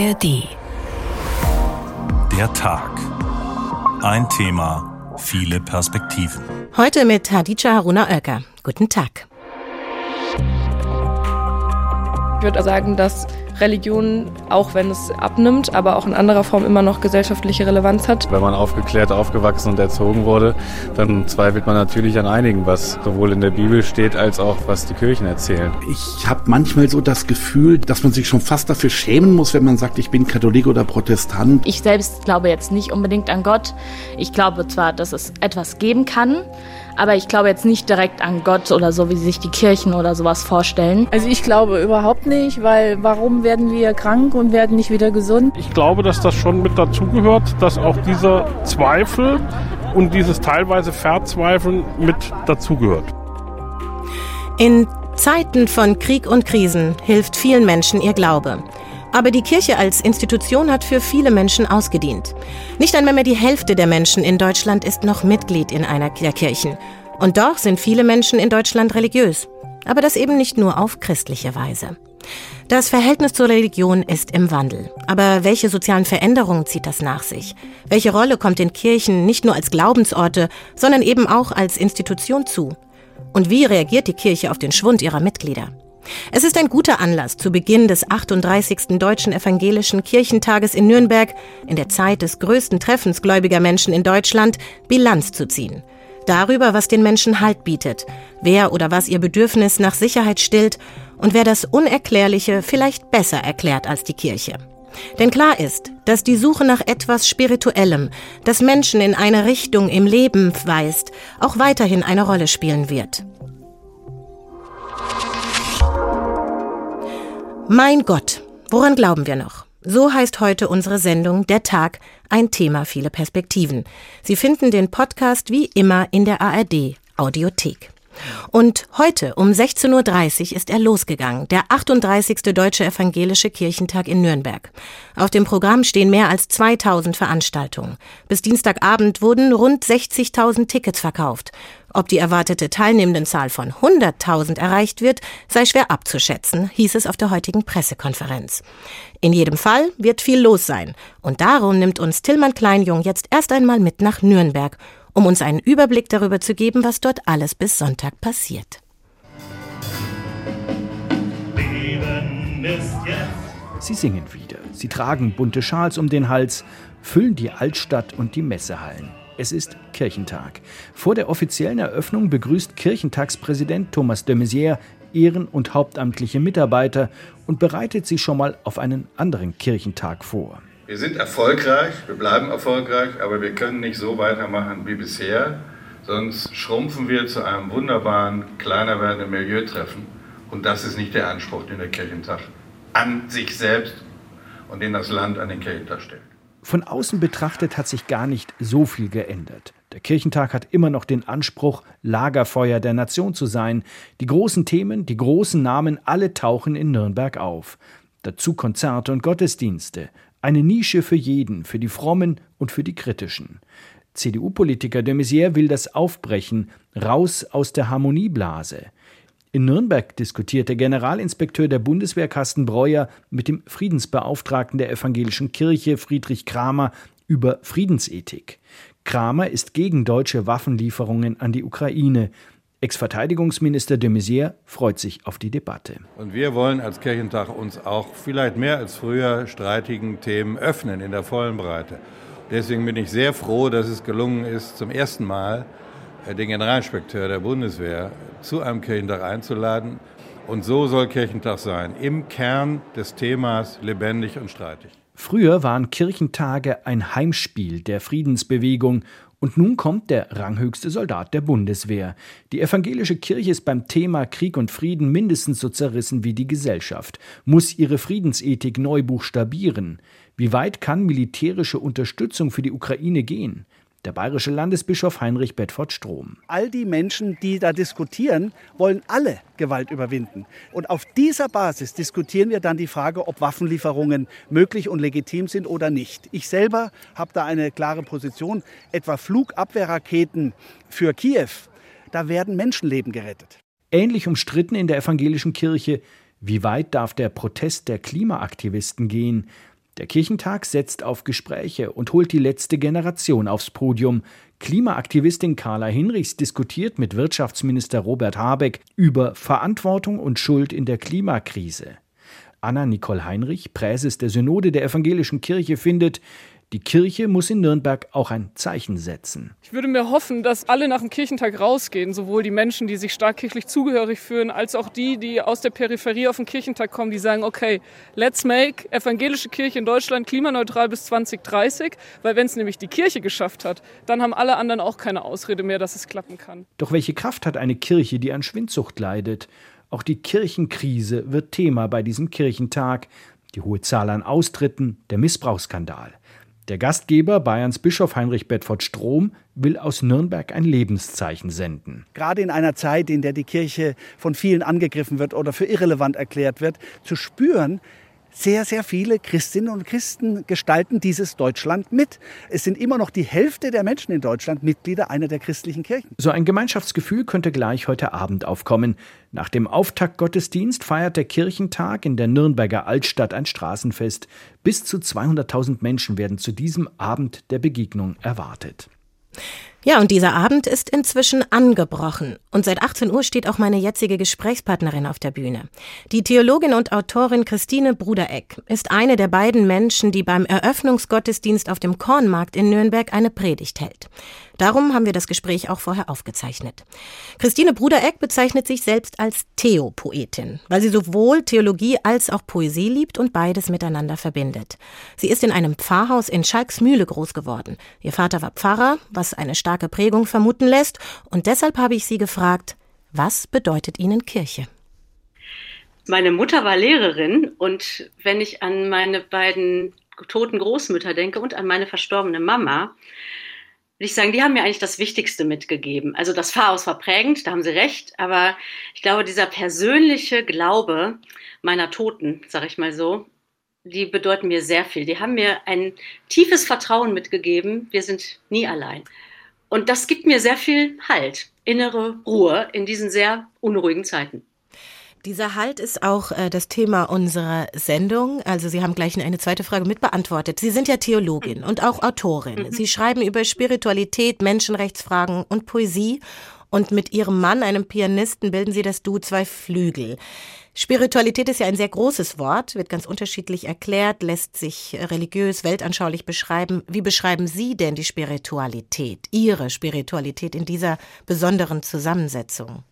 ARD. Der Tag. Ein Thema, viele Perspektiven. Heute mit Hadija Haruna Oelker. Guten Tag. Ich würde sagen, dass Religion, auch wenn es abnimmt, aber auch in anderer Form immer noch gesellschaftliche Relevanz hat. Wenn man aufgeklärt, aufgewachsen und erzogen wurde, dann zweifelt man natürlich an einigen, was sowohl in der Bibel steht, als auch was die Kirchen erzählen. Ich habe manchmal so das Gefühl, dass man sich schon fast dafür schämen muss, wenn man sagt, ich bin Katholik oder Protestant. Ich selbst glaube jetzt nicht unbedingt an Gott. Ich glaube zwar, dass es etwas geben kann, aber ich glaube jetzt nicht direkt an Gott oder so, wie sich die Kirchen oder sowas vorstellen. Also ich glaube überhaupt nicht, weil warum werden wir krank und werden nicht wieder gesund? Ich glaube, dass das schon mit dazugehört, dass auch dieser Zweifel und dieses teilweise Verzweifeln mit dazugehört. In Zeiten von Krieg und Krisen hilft vielen Menschen ihr Glaube. Aber die Kirche als Institution hat für viele Menschen ausgedient. Nicht einmal mehr die Hälfte der Menschen in Deutschland ist noch Mitglied in einer der Kirchen. Und doch sind viele Menschen in Deutschland religiös. Aber das eben nicht nur auf christliche Weise. Das Verhältnis zur Religion ist im Wandel. Aber welche sozialen Veränderungen zieht das nach sich? Welche Rolle kommt den Kirchen nicht nur als Glaubensorte, sondern eben auch als Institution zu? Und wie reagiert die Kirche auf den Schwund ihrer Mitglieder? Es ist ein guter Anlass, zu Beginn des 38. Deutschen Evangelischen Kirchentages in Nürnberg, in der Zeit des größten Treffens gläubiger Menschen in Deutschland, Bilanz zu ziehen. Darüber, was den Menschen Halt bietet, wer oder was ihr Bedürfnis nach Sicherheit stillt und wer das Unerklärliche vielleicht besser erklärt als die Kirche. Denn klar ist, dass die Suche nach etwas Spirituellem, das Menschen in eine Richtung im Leben weist, auch weiterhin eine Rolle spielen wird. Mein Gott, woran glauben wir noch? So heißt heute unsere Sendung Der Tag, ein Thema, viele Perspektiven. Sie finden den Podcast wie immer in der ARD Audiothek. Und heute um 16.30 Uhr ist er losgegangen, der 38. Deutsche Evangelische Kirchentag in Nürnberg. Auf dem Programm stehen mehr als 2000 Veranstaltungen. Bis Dienstagabend wurden rund 60.000 Tickets verkauft. Ob die erwartete Teilnehmendenzahl von 100.000 erreicht wird, sei schwer abzuschätzen, hieß es auf der heutigen Pressekonferenz. In jedem Fall wird viel los sein. Und darum nimmt uns Tillmann Kleinjung jetzt erst einmal mit nach Nürnberg um uns einen Überblick darüber zu geben, was dort alles bis Sonntag passiert. Sie singen wieder. Sie tragen bunte Schals um den Hals, füllen die Altstadt und die Messehallen. Es ist Kirchentag. Vor der offiziellen Eröffnung begrüßt Kirchentagspräsident Thomas de Maizière Ehren- und hauptamtliche Mitarbeiter und bereitet sie schon mal auf einen anderen Kirchentag vor. Wir sind erfolgreich, wir bleiben erfolgreich, aber wir können nicht so weitermachen wie bisher, sonst schrumpfen wir zu einem wunderbaren, kleiner werdenden Milieutreffen. Und das ist nicht der Anspruch, den der Kirchentag an sich selbst und den das Land an den Kirchentag stellt. Von außen betrachtet hat sich gar nicht so viel geändert. Der Kirchentag hat immer noch den Anspruch, Lagerfeuer der Nation zu sein. Die großen Themen, die großen Namen, alle tauchen in Nürnberg auf. Dazu Konzerte und Gottesdienste, eine Nische für jeden, für die Frommen und für die Kritischen. CDU-Politiker de Maizière will das aufbrechen, raus aus der Harmonieblase. In Nürnberg diskutierte Generalinspekteur der Bundeswehr Carsten Breuer mit dem Friedensbeauftragten der evangelischen Kirche Friedrich Kramer über Friedensethik. Kramer ist gegen deutsche Waffenlieferungen an die Ukraine. Ex-Verteidigungsminister de Maizière freut sich auf die Debatte. Und wir wollen als Kirchentag uns auch vielleicht mehr als früher streitigen Themen öffnen in der vollen Breite. Deswegen bin ich sehr froh, dass es gelungen ist, zum ersten Mal äh, den Generalinspekteur der Bundeswehr zu einem Kirchentag einzuladen. Und so soll Kirchentag sein, im Kern des Themas lebendig und streitig. Früher waren Kirchentage ein Heimspiel der Friedensbewegung und nun kommt der ranghöchste Soldat der Bundeswehr. Die evangelische Kirche ist beim Thema Krieg und Frieden mindestens so zerrissen wie die Gesellschaft, muss ihre Friedensethik neu buchstabieren. Wie weit kann militärische Unterstützung für die Ukraine gehen? Der bayerische Landesbischof Heinrich Bedford Strom. All die Menschen, die da diskutieren, wollen alle Gewalt überwinden. Und auf dieser Basis diskutieren wir dann die Frage, ob Waffenlieferungen möglich und legitim sind oder nicht. Ich selber habe da eine klare Position. Etwa Flugabwehrraketen für Kiew, da werden Menschenleben gerettet. Ähnlich umstritten in der evangelischen Kirche, wie weit darf der Protest der Klimaaktivisten gehen? Der Kirchentag setzt auf Gespräche und holt die letzte Generation aufs Podium. Klimaaktivistin Carla Hinrichs diskutiert mit Wirtschaftsminister Robert Habeck über Verantwortung und Schuld in der Klimakrise. Anna Nicole Heinrich, Präses der Synode der Evangelischen Kirche, findet, die Kirche muss in Nürnberg auch ein Zeichen setzen. Ich würde mir hoffen, dass alle nach dem Kirchentag rausgehen, sowohl die Menschen, die sich stark kirchlich zugehörig fühlen, als auch die, die aus der Peripherie auf den Kirchentag kommen, die sagen, okay, let's make evangelische Kirche in Deutschland klimaneutral bis 2030, weil wenn es nämlich die Kirche geschafft hat, dann haben alle anderen auch keine Ausrede mehr, dass es klappen kann. Doch welche Kraft hat eine Kirche, die an Schwindsucht leidet? Auch die Kirchenkrise wird Thema bei diesem Kirchentag. Die hohe Zahl an Austritten, der Missbrauchsskandal. Der Gastgeber, Bayerns Bischof Heinrich Bedford Strom, will aus Nürnberg ein Lebenszeichen senden. Gerade in einer Zeit, in der die Kirche von vielen angegriffen wird oder für irrelevant erklärt wird, zu spüren, sehr, sehr viele Christinnen und Christen gestalten dieses Deutschland mit. Es sind immer noch die Hälfte der Menschen in Deutschland Mitglieder einer der christlichen Kirchen. So ein Gemeinschaftsgefühl könnte gleich heute Abend aufkommen. Nach dem Auftaktgottesdienst feiert der Kirchentag in der Nürnberger Altstadt ein Straßenfest. Bis zu 200.000 Menschen werden zu diesem Abend der Begegnung erwartet. Ja, und dieser Abend ist inzwischen angebrochen. Und seit 18 Uhr steht auch meine jetzige Gesprächspartnerin auf der Bühne. Die Theologin und Autorin Christine Brudereck ist eine der beiden Menschen, die beim Eröffnungsgottesdienst auf dem Kornmarkt in Nürnberg eine Predigt hält. Darum haben wir das Gespräch auch vorher aufgezeichnet. Christine Brudereck bezeichnet sich selbst als Theopoetin, weil sie sowohl Theologie als auch Poesie liebt und beides miteinander verbindet. Sie ist in einem Pfarrhaus in Schalksmühle groß geworden. Ihr Vater war Pfarrer, was eine starke Prägung vermuten lässt, und deshalb habe ich sie gefragt, was bedeutet Ihnen Kirche? Meine Mutter war Lehrerin und wenn ich an meine beiden toten Großmütter denke und an meine verstorbene Mama, würde ich sagen, die haben mir eigentlich das Wichtigste mitgegeben. Also das Pfarrhaus war prägend, da haben sie recht, aber ich glaube, dieser persönliche Glaube meiner Toten, sage ich mal so, die bedeuten mir sehr viel. Die haben mir ein tiefes Vertrauen mitgegeben, wir sind nie allein. Und das gibt mir sehr viel Halt, innere Ruhe in diesen sehr unruhigen Zeiten. Dieser Halt ist auch äh, das Thema unserer Sendung. Also Sie haben gleich eine zweite Frage mit beantwortet. Sie sind ja Theologin und auch Autorin. Mhm. Sie schreiben über Spiritualität, Menschenrechtsfragen und Poesie. Und mit Ihrem Mann, einem Pianisten, bilden Sie das Du zwei Flügel. Spiritualität ist ja ein sehr großes Wort, wird ganz unterschiedlich erklärt, lässt sich religiös, weltanschaulich beschreiben. Wie beschreiben Sie denn die Spiritualität, Ihre Spiritualität in dieser besonderen Zusammensetzung?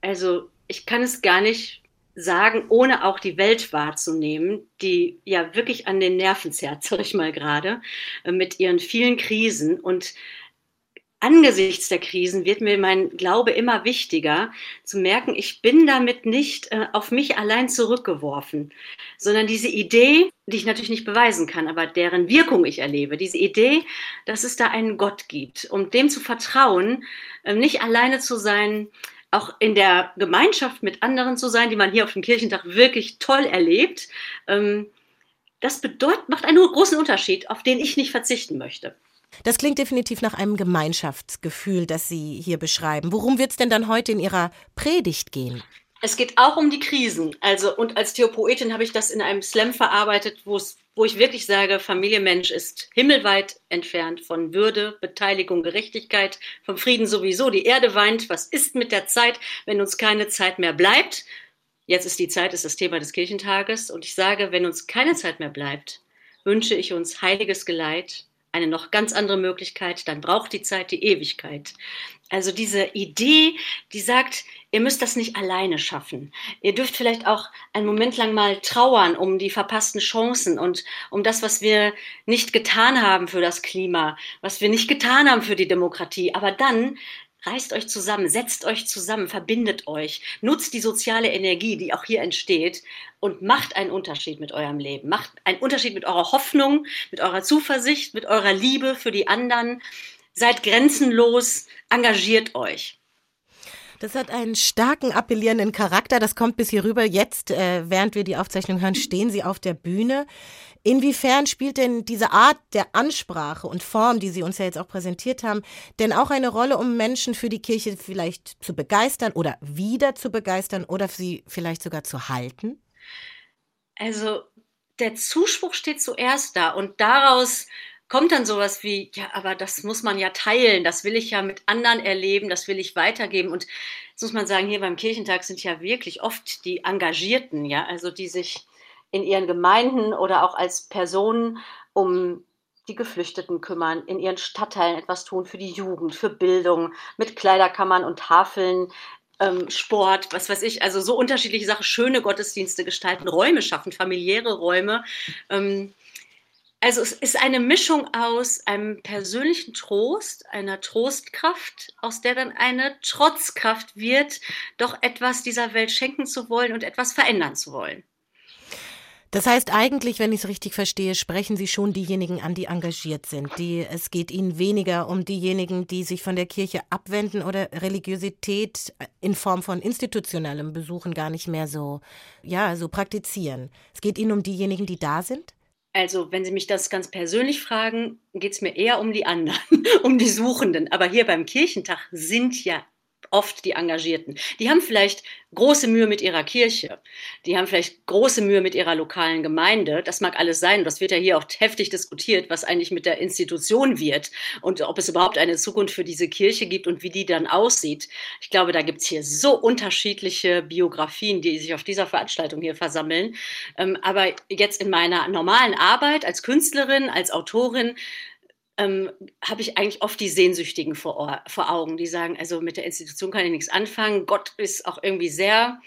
Also ich kann es gar nicht sagen, ohne auch die Welt wahrzunehmen, die ja wirklich an den Nerven zerrt, sag ich mal gerade, äh, mit ihren vielen Krisen. Und angesichts der Krisen wird mir mein Glaube immer wichtiger, zu merken, ich bin damit nicht äh, auf mich allein zurückgeworfen, sondern diese Idee, die ich natürlich nicht beweisen kann, aber deren Wirkung ich erlebe, diese Idee, dass es da einen Gott gibt, um dem zu vertrauen, äh, nicht alleine zu sein, auch in der Gemeinschaft mit anderen zu sein, die man hier auf dem Kirchentag wirklich toll erlebt, ähm, das bedeutet, macht einen großen Unterschied, auf den ich nicht verzichten möchte. Das klingt definitiv nach einem Gemeinschaftsgefühl, das Sie hier beschreiben. Worum wird es denn dann heute in Ihrer Predigt gehen? Es geht auch um die Krisen. Also, und als Theopoetin habe ich das in einem Slam verarbeitet, wo ich wirklich sage, Familie Mensch ist himmelweit entfernt von Würde, Beteiligung, Gerechtigkeit, vom Frieden sowieso. Die Erde weint. Was ist mit der Zeit, wenn uns keine Zeit mehr bleibt? Jetzt ist die Zeit, ist das Thema des Kirchentages. Und ich sage, wenn uns keine Zeit mehr bleibt, wünsche ich uns heiliges Geleit, eine noch ganz andere Möglichkeit, dann braucht die Zeit die Ewigkeit. Also diese Idee, die sagt, ihr müsst das nicht alleine schaffen. Ihr dürft vielleicht auch einen Moment lang mal trauern um die verpassten Chancen und um das, was wir nicht getan haben für das Klima, was wir nicht getan haben für die Demokratie. Aber dann reißt euch zusammen, setzt euch zusammen, verbindet euch, nutzt die soziale Energie, die auch hier entsteht und macht einen Unterschied mit eurem Leben. Macht einen Unterschied mit eurer Hoffnung, mit eurer Zuversicht, mit eurer Liebe für die anderen. Seid grenzenlos, engagiert euch. Das hat einen starken appellierenden Charakter. Das kommt bis hier rüber. Jetzt, äh, während wir die Aufzeichnung hören, stehen Sie auf der Bühne. Inwiefern spielt denn diese Art der Ansprache und Form, die Sie uns ja jetzt auch präsentiert haben, denn auch eine Rolle, um Menschen für die Kirche vielleicht zu begeistern oder wieder zu begeistern oder sie vielleicht sogar zu halten? Also der Zuspruch steht zuerst da und daraus kommt dann sowas wie, ja, aber das muss man ja teilen, das will ich ja mit anderen erleben, das will ich weitergeben. Und jetzt muss man sagen, hier beim Kirchentag sind ja wirklich oft die Engagierten, ja, also die sich in ihren Gemeinden oder auch als Personen um die Geflüchteten kümmern, in ihren Stadtteilen etwas tun für die Jugend, für Bildung, mit Kleiderkammern und Tafeln, ähm, Sport, was weiß ich, also so unterschiedliche Sachen, schöne Gottesdienste gestalten, Räume schaffen, familiäre Räume. Ähm, also es ist eine Mischung aus einem persönlichen Trost, einer Trostkraft, aus der dann eine Trotzkraft wird, doch etwas dieser Welt schenken zu wollen und etwas verändern zu wollen. Das heißt eigentlich, wenn ich es richtig verstehe, sprechen Sie schon diejenigen an, die engagiert sind. Die, es geht Ihnen weniger um diejenigen, die sich von der Kirche abwenden oder Religiosität in Form von institutionellem Besuchen gar nicht mehr so, ja, so praktizieren. Es geht Ihnen um diejenigen, die da sind? Also, wenn Sie mich das ganz persönlich fragen, geht es mir eher um die anderen, um die Suchenden. Aber hier beim Kirchentag sind ja oft die Engagierten. Die haben vielleicht große Mühe mit ihrer Kirche. Die haben vielleicht große Mühe mit ihrer lokalen Gemeinde. Das mag alles sein. Das wird ja hier auch heftig diskutiert, was eigentlich mit der Institution wird und ob es überhaupt eine Zukunft für diese Kirche gibt und wie die dann aussieht. Ich glaube, da gibt es hier so unterschiedliche Biografien, die sich auf dieser Veranstaltung hier versammeln. Ähm, aber jetzt in meiner normalen Arbeit als Künstlerin, als Autorin, ähm, habe ich eigentlich oft die Sehnsüchtigen vor, vor Augen, die sagen, also mit der Institution kann ich nichts anfangen. Gott ist auch irgendwie sehr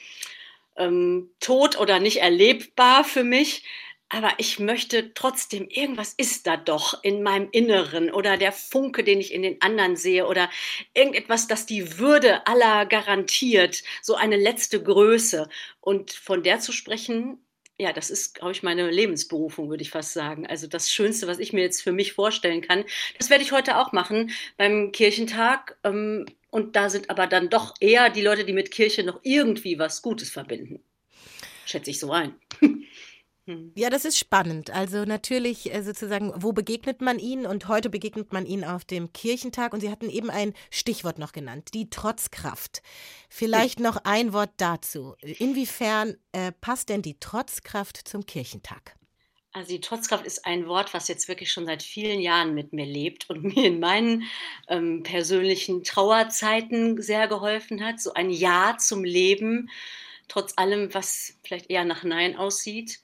ähm, tot oder nicht erlebbar für mich. Aber ich möchte trotzdem, irgendwas ist da doch in meinem Inneren oder der Funke, den ich in den anderen sehe oder irgendetwas, das die Würde aller garantiert, so eine letzte Größe. Und von der zu sprechen, ja, das ist, glaube ich, meine Lebensberufung, würde ich fast sagen. Also das Schönste, was ich mir jetzt für mich vorstellen kann. Das werde ich heute auch machen beim Kirchentag. Ähm, und da sind aber dann doch eher die Leute, die mit Kirche noch irgendwie was Gutes verbinden. Schätze ich so ein. Hm. Ja, das ist spannend. Also natürlich äh, sozusagen, wo begegnet man ihnen? Und heute begegnet man ihnen auf dem Kirchentag. Und Sie hatten eben ein Stichwort noch genannt, die Trotzkraft. Vielleicht noch ein Wort dazu. Inwiefern äh, passt denn die Trotzkraft zum Kirchentag? Also die Trotzkraft ist ein Wort, was jetzt wirklich schon seit vielen Jahren mit mir lebt und mir in meinen ähm, persönlichen Trauerzeiten sehr geholfen hat. So ein Ja zum Leben, trotz allem, was vielleicht eher nach Nein aussieht.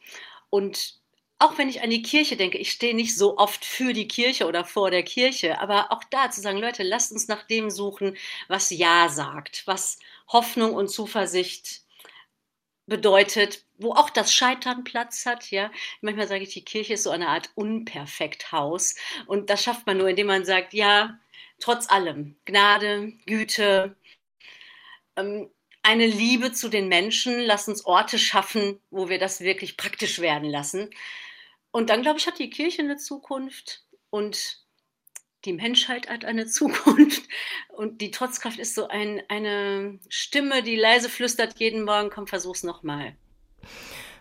Und auch wenn ich an die Kirche denke, ich stehe nicht so oft für die Kirche oder vor der Kirche, aber auch da zu sagen, Leute, lasst uns nach dem suchen, was Ja sagt, was Hoffnung und Zuversicht bedeutet, wo auch das Scheitern Platz hat, ja. Manchmal sage ich, die Kirche ist so eine Art Unperfekthaus und das schafft man nur, indem man sagt, ja, trotz allem, Gnade, Güte, ähm, eine Liebe zu den Menschen, lass uns Orte schaffen, wo wir das wirklich praktisch werden lassen. Und dann, glaube ich, hat die Kirche eine Zukunft und die Menschheit hat eine Zukunft. Und die Trotzkraft ist so ein, eine Stimme, die leise flüstert jeden Morgen, komm, versuch's nochmal.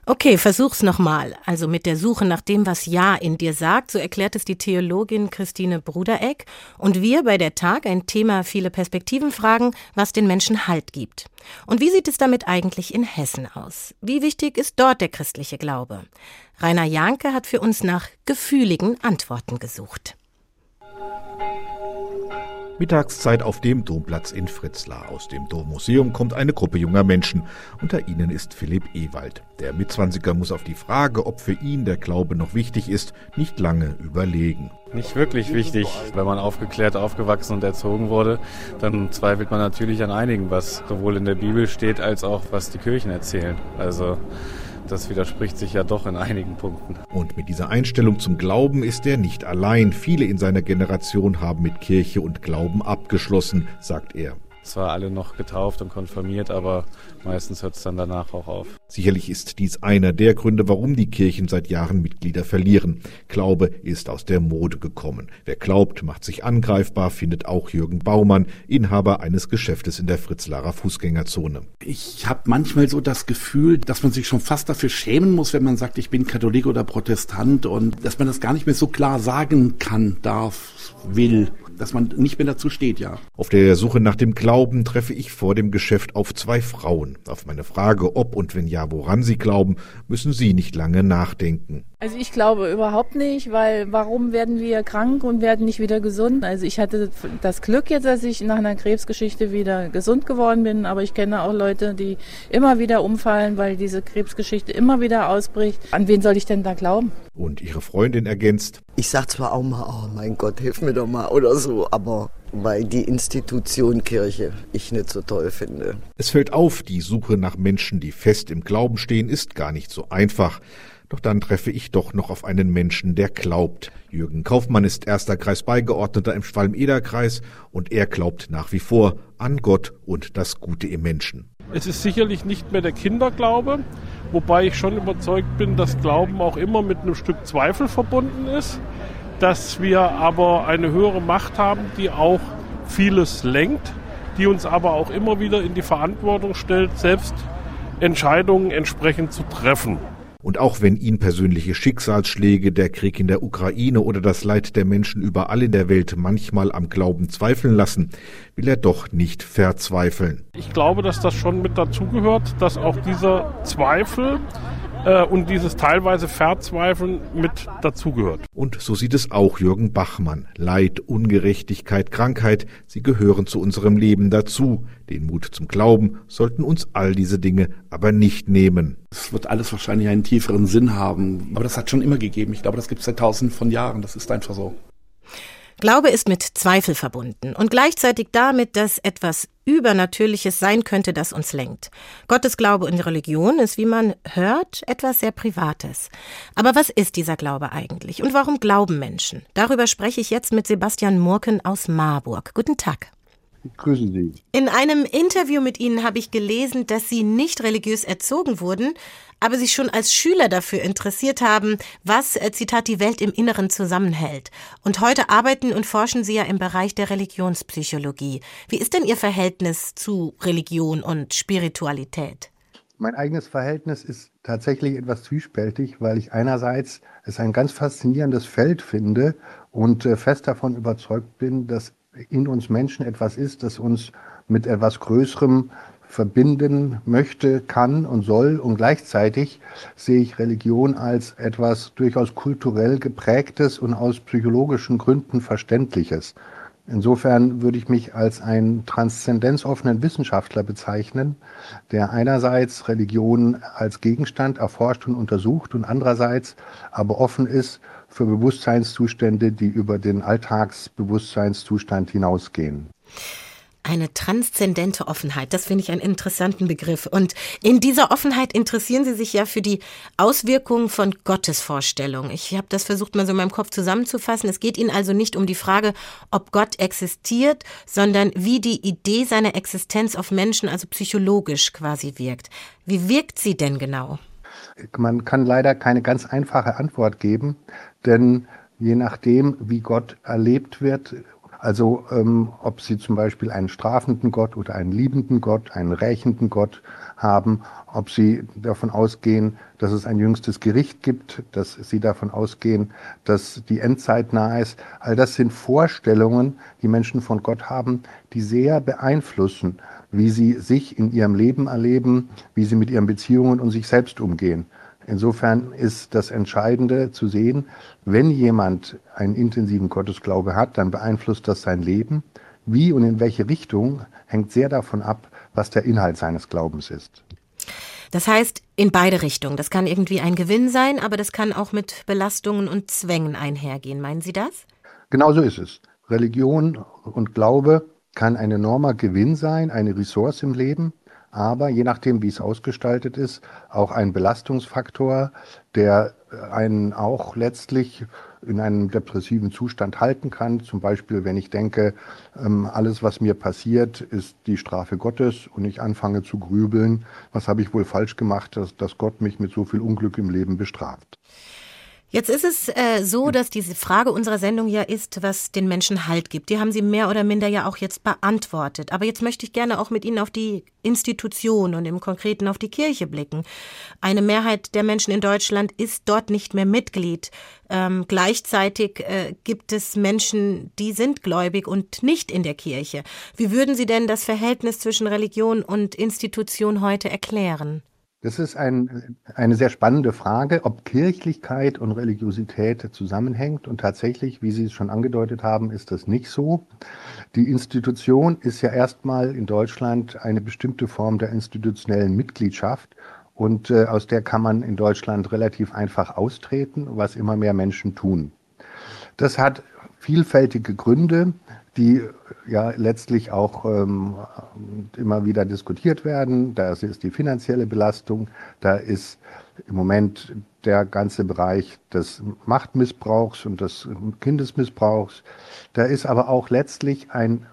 Okay, versuch's nochmal. Also mit der Suche nach dem, was Ja in dir sagt, so erklärt es die Theologin Christine Brudereck. Und wir bei der Tag ein Thema viele Perspektiven fragen, was den Menschen Halt gibt. Und wie sieht es damit eigentlich in Hessen aus? Wie wichtig ist dort der christliche Glaube? Rainer Janke hat für uns nach gefühligen Antworten gesucht. Mittagszeit auf dem Domplatz in Fritzlar. Aus dem Dommuseum kommt eine Gruppe junger Menschen. Unter ihnen ist Philipp Ewald. Der Mitzwanziger muss auf die Frage, ob für ihn der Glaube noch wichtig ist, nicht lange überlegen. Nicht wirklich wichtig. Wenn man aufgeklärt, aufgewachsen und erzogen wurde, dann zweifelt man natürlich an einigen, was sowohl in der Bibel steht, als auch was die Kirchen erzählen. Also das widerspricht sich ja doch in einigen Punkten. Und mit dieser Einstellung zum Glauben ist er nicht allein. Viele in seiner Generation haben mit Kirche und Glauben abgeschlossen, sagt er zwar alle noch getauft und konfirmiert, aber meistens hört es dann danach auch auf. Sicherlich ist dies einer der Gründe, warum die Kirchen seit Jahren Mitglieder verlieren. Glaube ist aus der Mode gekommen. Wer glaubt, macht sich angreifbar, findet auch Jürgen Baumann, Inhaber eines Geschäftes in der Fritzlarer Fußgängerzone. Ich habe manchmal so das Gefühl, dass man sich schon fast dafür schämen muss, wenn man sagt, ich bin Katholik oder Protestant und dass man das gar nicht mehr so klar sagen kann, darf, will dass man nicht mehr dazu steht, ja. Auf der Suche nach dem Glauben treffe ich vor dem Geschäft auf zwei Frauen. Auf meine Frage, ob und wenn ja, woran sie glauben, müssen sie nicht lange nachdenken. Also ich glaube überhaupt nicht, weil warum werden wir krank und werden nicht wieder gesund? Also ich hatte das Glück jetzt, dass ich nach einer Krebsgeschichte wieder gesund geworden bin, aber ich kenne auch Leute, die immer wieder umfallen, weil diese Krebsgeschichte immer wieder ausbricht. An wen soll ich denn da glauben? Und ihre Freundin ergänzt. Ich sag zwar auch mal, oh mein Gott, hilf mir doch mal oder so, aber weil die Institution Kirche ich nicht so toll finde. Es fällt auf, die Suche nach Menschen, die fest im Glauben stehen, ist gar nicht so einfach. Doch dann treffe ich doch noch auf einen Menschen, der glaubt. Jürgen Kaufmann ist erster Kreisbeigeordneter im Schwalm-Eder-Kreis und er glaubt nach wie vor an Gott und das Gute im Menschen. Es ist sicherlich nicht mehr der Kinderglaube, wobei ich schon überzeugt bin, dass Glauben auch immer mit einem Stück Zweifel verbunden ist, dass wir aber eine höhere Macht haben, die auch vieles lenkt, die uns aber auch immer wieder in die Verantwortung stellt, selbst Entscheidungen entsprechend zu treffen. Und auch wenn ihn persönliche Schicksalsschläge, der Krieg in der Ukraine oder das Leid der Menschen überall in der Welt manchmal am Glauben zweifeln lassen, will er doch nicht verzweifeln. Ich glaube, dass das schon mit dazugehört, dass auch dieser Zweifel äh, und dieses teilweise Verzweifeln mit dazugehört. Und so sieht es auch Jürgen Bachmann. Leid, Ungerechtigkeit, Krankheit, sie gehören zu unserem Leben dazu. Den Mut zum Glauben sollten uns all diese Dinge aber nicht nehmen. Es wird alles wahrscheinlich einen tieferen Sinn haben. Aber das hat schon immer gegeben. Ich glaube, das gibt es seit tausenden von Jahren. Das ist einfach so. Glaube ist mit Zweifel verbunden und gleichzeitig damit, dass etwas Übernatürliches sein könnte, das uns lenkt. Gottes Glaube und Religion ist, wie man hört, etwas sehr Privates. Aber was ist dieser Glaube eigentlich und warum glauben Menschen? Darüber spreche ich jetzt mit Sebastian Murken aus Marburg. Guten Tag. Grüßen Sie. In einem Interview mit Ihnen habe ich gelesen, dass Sie nicht religiös erzogen wurden, aber sich schon als Schüler dafür interessiert haben, was, äh, Zitat, die Welt im Inneren zusammenhält. Und heute arbeiten und forschen Sie ja im Bereich der Religionspsychologie. Wie ist denn Ihr Verhältnis zu Religion und Spiritualität? Mein eigenes Verhältnis ist tatsächlich etwas zwiespältig, weil ich einerseits es ein ganz faszinierendes Feld finde und äh, fest davon überzeugt bin, dass in uns Menschen etwas ist, das uns mit etwas Größerem verbinden möchte, kann und soll. Und gleichzeitig sehe ich Religion als etwas durchaus kulturell geprägtes und aus psychologischen Gründen verständliches. Insofern würde ich mich als einen transzendenzoffenen Wissenschaftler bezeichnen, der einerseits Religion als Gegenstand erforscht und untersucht und andererseits aber offen ist für Bewusstseinszustände, die über den Alltagsbewusstseinszustand hinausgehen. Eine transzendente Offenheit, das finde ich einen interessanten Begriff. Und in dieser Offenheit interessieren Sie sich ja für die Auswirkungen von Gottesvorstellungen. Ich habe das versucht mal so in meinem Kopf zusammenzufassen. Es geht Ihnen also nicht um die Frage, ob Gott existiert, sondern wie die Idee seiner Existenz auf Menschen, also psychologisch quasi wirkt. Wie wirkt sie denn genau? Man kann leider keine ganz einfache Antwort geben, denn je nachdem, wie Gott erlebt wird, also ähm, ob sie zum Beispiel einen strafenden Gott oder einen liebenden Gott, einen rächenden Gott haben, ob sie davon ausgehen, dass es ein jüngstes Gericht gibt, dass sie davon ausgehen, dass die Endzeit nahe ist. All das sind Vorstellungen, die Menschen von Gott haben, die sehr beeinflussen, wie sie sich in ihrem Leben erleben, wie sie mit ihren Beziehungen und sich selbst umgehen. Insofern ist das Entscheidende zu sehen, wenn jemand einen intensiven Gottesglaube hat, dann beeinflusst das sein Leben. Wie und in welche Richtung hängt sehr davon ab, was der Inhalt seines Glaubens ist. Das heißt, in beide Richtungen. Das kann irgendwie ein Gewinn sein, aber das kann auch mit Belastungen und Zwängen einhergehen. Meinen Sie das? Genau so ist es. Religion und Glaube kann ein enormer Gewinn sein, eine Ressource im Leben aber je nachdem, wie es ausgestaltet ist, auch ein Belastungsfaktor, der einen auch letztlich in einem depressiven Zustand halten kann. Zum Beispiel, wenn ich denke, ähm, alles, was mir passiert, ist die Strafe Gottes und ich anfange zu grübeln, was habe ich wohl falsch gemacht, dass, dass Gott mich mit so viel Unglück im Leben bestraft. Jetzt ist es äh, so, dass diese Frage unserer Sendung ja ist, was den Menschen Halt gibt. Die haben Sie mehr oder minder ja auch jetzt beantwortet. Aber jetzt möchte ich gerne auch mit Ihnen auf die Institution und im Konkreten auf die Kirche blicken. Eine Mehrheit der Menschen in Deutschland ist dort nicht mehr Mitglied. Ähm, gleichzeitig äh, gibt es Menschen, die sind gläubig und nicht in der Kirche. Wie würden Sie denn das Verhältnis zwischen Religion und Institution heute erklären? Das ist ein, eine sehr spannende Frage, ob Kirchlichkeit und Religiosität zusammenhängt. Und tatsächlich, wie Sie es schon angedeutet haben, ist das nicht so. Die Institution ist ja erstmal in Deutschland eine bestimmte Form der institutionellen Mitgliedschaft. Und äh, aus der kann man in Deutschland relativ einfach austreten, was immer mehr Menschen tun. Das hat vielfältige Gründe die ja letztlich auch ähm, immer wieder diskutiert werden. Da ist die finanzielle Belastung, da ist im Moment der ganze Bereich des Machtmissbrauchs und des Kindesmissbrauchs. Da ist aber auch letztlich ein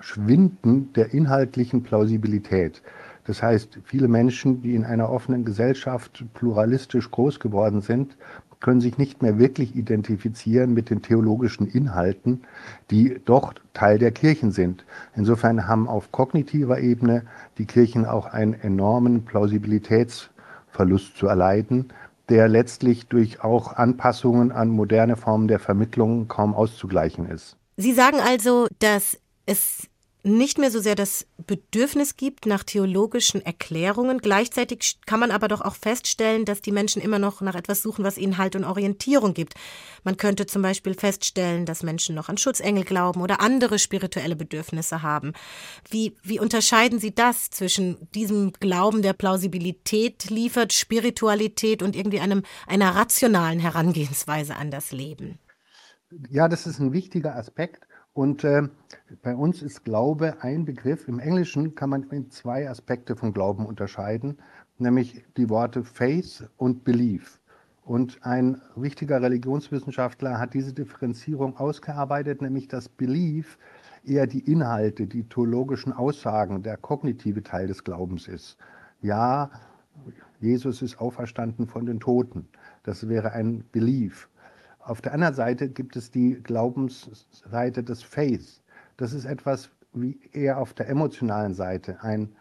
Schwinden der inhaltlichen Plausibilität. Das heißt, viele Menschen, die in einer offenen Gesellschaft pluralistisch groß geworden sind, können sich nicht mehr wirklich identifizieren mit den theologischen Inhalten, die doch Teil der Kirchen sind. Insofern haben auf kognitiver Ebene die Kirchen auch einen enormen Plausibilitätsverlust zu erleiden, der letztlich durch auch Anpassungen an moderne Formen der Vermittlung kaum auszugleichen ist. Sie sagen also, dass es nicht mehr so sehr das Bedürfnis gibt nach theologischen Erklärungen. Gleichzeitig kann man aber doch auch feststellen, dass die Menschen immer noch nach etwas suchen, was ihnen Halt und Orientierung gibt. Man könnte zum Beispiel feststellen, dass Menschen noch an Schutzengel glauben oder andere spirituelle Bedürfnisse haben. Wie, wie unterscheiden Sie das zwischen diesem Glauben, der Plausibilität liefert, Spiritualität und irgendwie einem, einer rationalen Herangehensweise an das Leben? Ja, das ist ein wichtiger Aspekt. Und äh, bei uns ist Glaube ein Begriff. Im Englischen kann man in zwei Aspekte von Glauben unterscheiden, nämlich die Worte Faith und Belief. Und ein wichtiger Religionswissenschaftler hat diese Differenzierung ausgearbeitet, nämlich dass Belief eher die Inhalte, die theologischen Aussagen, der kognitive Teil des Glaubens ist. Ja, Jesus ist auferstanden von den Toten. Das wäre ein Belief. Auf der anderen Seite gibt es die Glaubensseite des Faith. Das ist etwas wie eher auf der emotionalen Seite, ein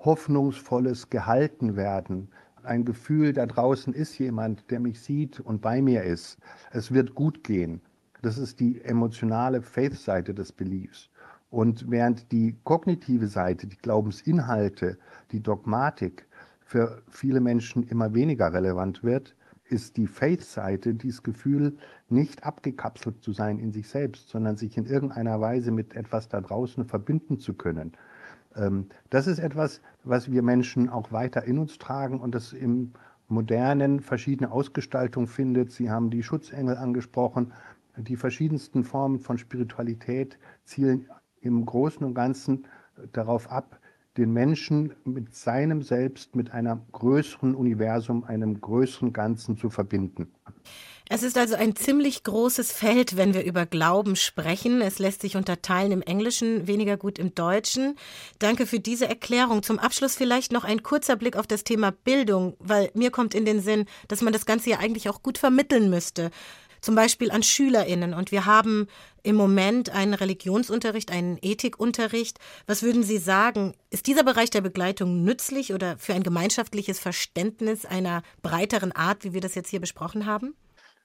hoffnungsvolles Gehaltenwerden, ein Gefühl, da draußen ist jemand, der mich sieht und bei mir ist. Es wird gut gehen. Das ist die emotionale Faith-Seite des Beliefs. Und während die kognitive Seite, die Glaubensinhalte, die Dogmatik für viele Menschen immer weniger relevant wird, ist die Faith-Seite dieses Gefühl, nicht abgekapselt zu sein in sich selbst, sondern sich in irgendeiner Weise mit etwas da draußen verbinden zu können. Ähm, das ist etwas, was wir Menschen auch weiter in uns tragen und das im modernen verschiedene Ausgestaltung findet. Sie haben die Schutzengel angesprochen. Die verschiedensten Formen von Spiritualität zielen im Großen und Ganzen darauf ab, den Menschen mit seinem Selbst, mit einem größeren Universum, einem größeren Ganzen zu verbinden. Es ist also ein ziemlich großes Feld, wenn wir über Glauben sprechen. Es lässt sich unterteilen im Englischen, weniger gut im Deutschen. Danke für diese Erklärung. Zum Abschluss vielleicht noch ein kurzer Blick auf das Thema Bildung, weil mir kommt in den Sinn, dass man das Ganze ja eigentlich auch gut vermitteln müsste zum Beispiel an SchülerInnen. Und wir haben im Moment einen Religionsunterricht, einen Ethikunterricht. Was würden Sie sagen? Ist dieser Bereich der Begleitung nützlich oder für ein gemeinschaftliches Verständnis einer breiteren Art, wie wir das jetzt hier besprochen haben?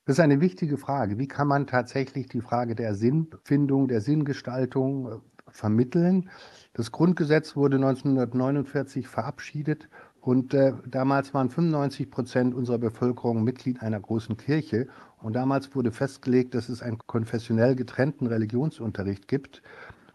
Das ist eine wichtige Frage. Wie kann man tatsächlich die Frage der Sinnfindung, der Sinngestaltung äh, vermitteln? Das Grundgesetz wurde 1949 verabschiedet und äh, damals waren 95 Prozent unserer Bevölkerung Mitglied einer großen Kirche. Und damals wurde festgelegt, dass es einen konfessionell getrennten Religionsunterricht gibt.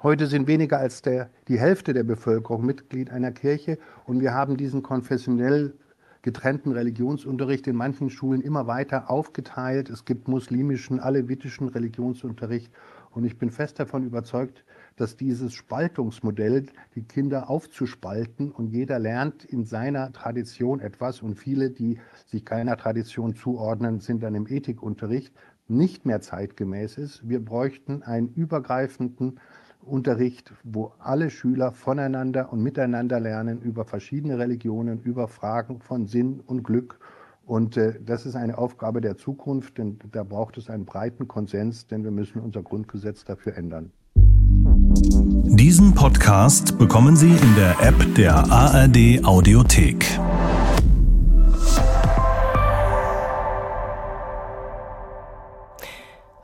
Heute sind weniger als der, die Hälfte der Bevölkerung Mitglied einer Kirche. Und wir haben diesen konfessionell getrennten Religionsunterricht in manchen Schulen immer weiter aufgeteilt. Es gibt muslimischen, alevitischen Religionsunterricht. Und ich bin fest davon überzeugt, dass dieses Spaltungsmodell, die Kinder aufzuspalten und jeder lernt in seiner Tradition etwas und viele, die sich keiner Tradition zuordnen, sind dann im Ethikunterricht, nicht mehr zeitgemäß ist. Wir bräuchten einen übergreifenden Unterricht, wo alle Schüler voneinander und miteinander lernen über verschiedene Religionen, über Fragen von Sinn und Glück Und äh, das ist eine Aufgabe der Zukunft, denn da braucht es einen breiten Konsens, denn wir müssen unser Grundgesetz dafür ändern. Diesen Podcast bekommen Sie in der App der ARD Audiothek.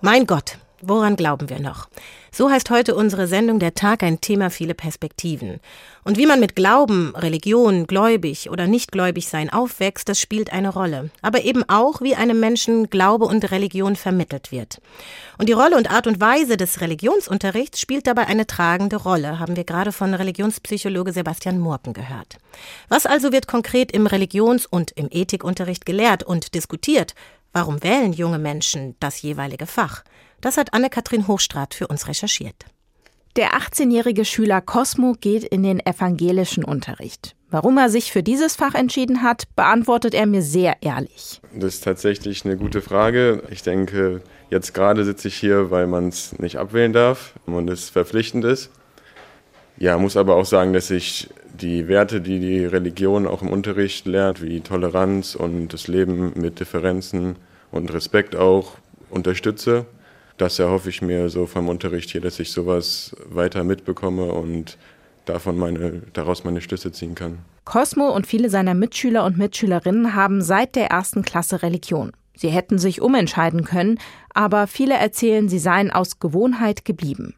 Mein Gott, woran glauben wir noch? So heißt heute unsere Sendung Der Tag ein Thema viele Perspektiven. Und wie man mit Glauben, Religion, gläubig oder nicht gläubig sein aufwächst, das spielt eine Rolle. Aber eben auch, wie einem Menschen Glaube und Religion vermittelt wird. Und die Rolle und Art und Weise des Religionsunterrichts spielt dabei eine tragende Rolle, haben wir gerade von Religionspsychologe Sebastian Murken gehört. Was also wird konkret im Religions- und im Ethikunterricht gelehrt und diskutiert? Warum wählen junge Menschen das jeweilige Fach? Das hat Anne-Kathrin Hochstrat für uns recherchiert. Der 18-jährige Schüler Cosmo geht in den evangelischen Unterricht. Warum er sich für dieses Fach entschieden hat, beantwortet er mir sehr ehrlich. Das ist tatsächlich eine gute Frage. Ich denke, jetzt gerade sitze ich hier, weil man es nicht abwählen darf und es verpflichtend ist. Ja, muss aber auch sagen, dass ich die Werte, die die Religion auch im Unterricht lernt, wie Toleranz und das Leben mit Differenzen und Respekt auch unterstütze das erhoffe ich mir so vom Unterricht hier, dass ich sowas weiter mitbekomme und davon meine, daraus meine Schlüsse ziehen kann. Cosmo und viele seiner Mitschüler und Mitschülerinnen haben seit der ersten Klasse Religion. Sie hätten sich umentscheiden können, aber viele erzählen, sie seien aus Gewohnheit geblieben.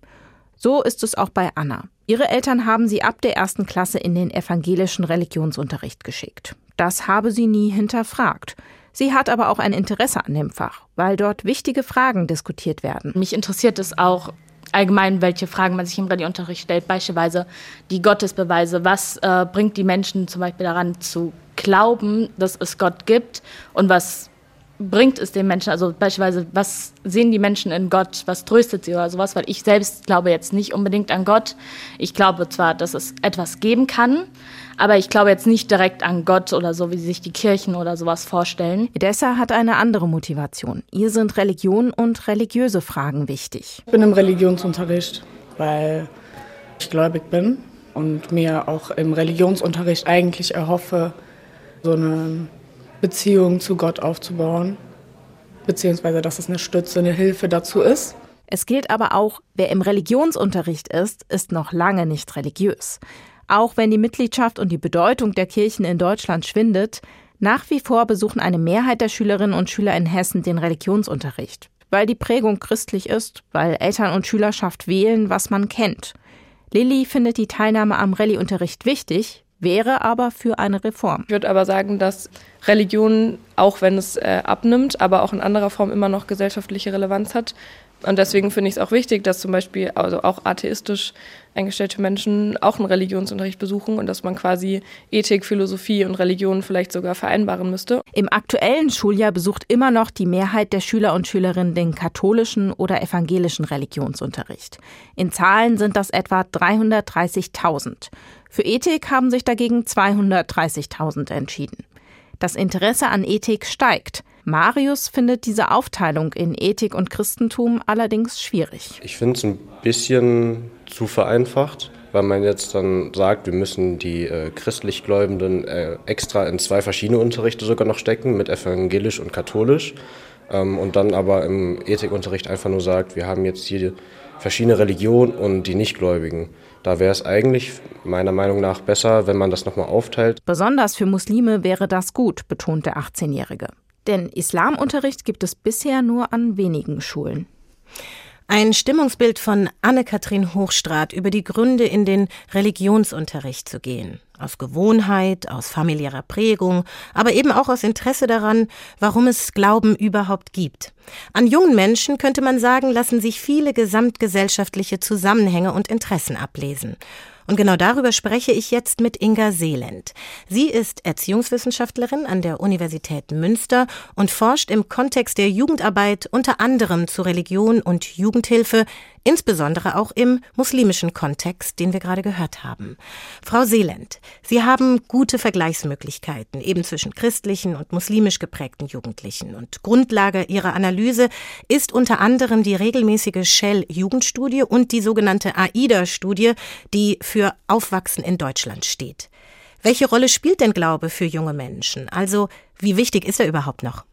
So ist es auch bei Anna. Ihre Eltern haben sie ab der ersten Klasse in den evangelischen Religionsunterricht geschickt. Das habe sie nie hinterfragt. Sie hat aber auch ein Interesse an dem Fach, weil dort wichtige Fragen diskutiert werden. Mich interessiert es auch allgemein, welche Fragen man sich im Religionsunterricht stellt, beispielsweise die Gottesbeweise. Was äh, bringt die Menschen zum Beispiel daran zu glauben, dass es Gott gibt und was bringt es den Menschen, also beispielsweise, was sehen die Menschen in Gott, was tröstet sie oder sowas, weil ich selbst glaube jetzt nicht unbedingt an Gott. Ich glaube zwar, dass es etwas geben kann, aber ich glaube jetzt nicht direkt an Gott oder so, wie sich die Kirchen oder sowas vorstellen. Edessa hat eine andere Motivation. Ihr sind Religion und religiöse Fragen wichtig. Ich bin im Religionsunterricht, weil ich gläubig bin und mir auch im Religionsunterricht eigentlich erhoffe, so eine Beziehung zu Gott aufzubauen, beziehungsweise dass es eine Stütze, eine Hilfe dazu ist. Es gilt aber auch, wer im Religionsunterricht ist, ist noch lange nicht religiös. Auch wenn die Mitgliedschaft und die Bedeutung der Kirchen in Deutschland schwindet, nach wie vor besuchen eine Mehrheit der Schülerinnen und Schüler in Hessen den Religionsunterricht, weil die Prägung christlich ist, weil Eltern und Schülerschaft wählen, was man kennt. Lilly findet die Teilnahme am Rallye-Unterricht wichtig, wäre aber für eine Reform. Ich würde aber sagen, dass Religion, auch wenn es äh, abnimmt, aber auch in anderer Form immer noch gesellschaftliche Relevanz hat. Und deswegen finde ich es auch wichtig, dass zum Beispiel also auch atheistisch eingestellte Menschen auch einen Religionsunterricht besuchen und dass man quasi Ethik, Philosophie und Religion vielleicht sogar vereinbaren müsste. Im aktuellen Schuljahr besucht immer noch die Mehrheit der Schüler und Schülerinnen den katholischen oder evangelischen Religionsunterricht. In Zahlen sind das etwa 330.000. Für Ethik haben sich dagegen 230.000 entschieden. Das Interesse an Ethik steigt. Marius findet diese Aufteilung in Ethik und Christentum allerdings schwierig. Ich finde es ein bisschen zu vereinfacht, weil man jetzt dann sagt, wir müssen die äh, christlich Gläubenden äh, extra in zwei verschiedene Unterrichte sogar noch stecken, mit evangelisch und katholisch. Ähm, und dann aber im Ethikunterricht einfach nur sagt, wir haben jetzt hier verschiedene Religionen und die Nichtgläubigen. Da wäre es eigentlich meiner Meinung nach besser, wenn man das nochmal aufteilt. Besonders für Muslime wäre das gut, betont der 18-Jährige. Denn Islamunterricht gibt es bisher nur an wenigen Schulen. Ein Stimmungsbild von Anne-Kathrin Hochstrat über die Gründe, in den Religionsunterricht zu gehen. Aus Gewohnheit, aus familiärer Prägung, aber eben auch aus Interesse daran, warum es Glauben überhaupt gibt. An jungen Menschen könnte man sagen, lassen sich viele gesamtgesellschaftliche Zusammenhänge und Interessen ablesen. Und genau darüber spreche ich jetzt mit Inga Seeland. Sie ist Erziehungswissenschaftlerin an der Universität Münster und forscht im Kontext der Jugendarbeit unter anderem zu Religion und Jugendhilfe, insbesondere auch im muslimischen Kontext, den wir gerade gehört haben. Frau Seeland, Sie haben gute Vergleichsmöglichkeiten eben zwischen christlichen und muslimisch geprägten Jugendlichen. Und Grundlage Ihrer Analyse ist unter anderem die regelmäßige Shell-Jugendstudie und die sogenannte AIDA-Studie, die für Aufwachsen in Deutschland steht. Welche Rolle spielt denn Glaube für junge Menschen? Also wie wichtig ist er überhaupt noch?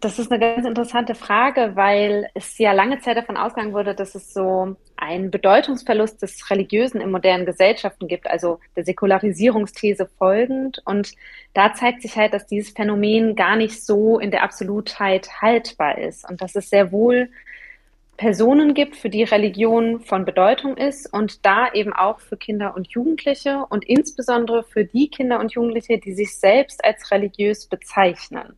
Das ist eine ganz interessante Frage, weil es ja lange Zeit davon ausgegangen wurde, dass es so einen Bedeutungsverlust des Religiösen in modernen Gesellschaften gibt, also der Säkularisierungsthese folgend. Und da zeigt sich halt, dass dieses Phänomen gar nicht so in der Absolutheit haltbar ist und dass es sehr wohl Personen gibt, für die Religion von Bedeutung ist und da eben auch für Kinder und Jugendliche und insbesondere für die Kinder und Jugendliche, die sich selbst als religiös bezeichnen.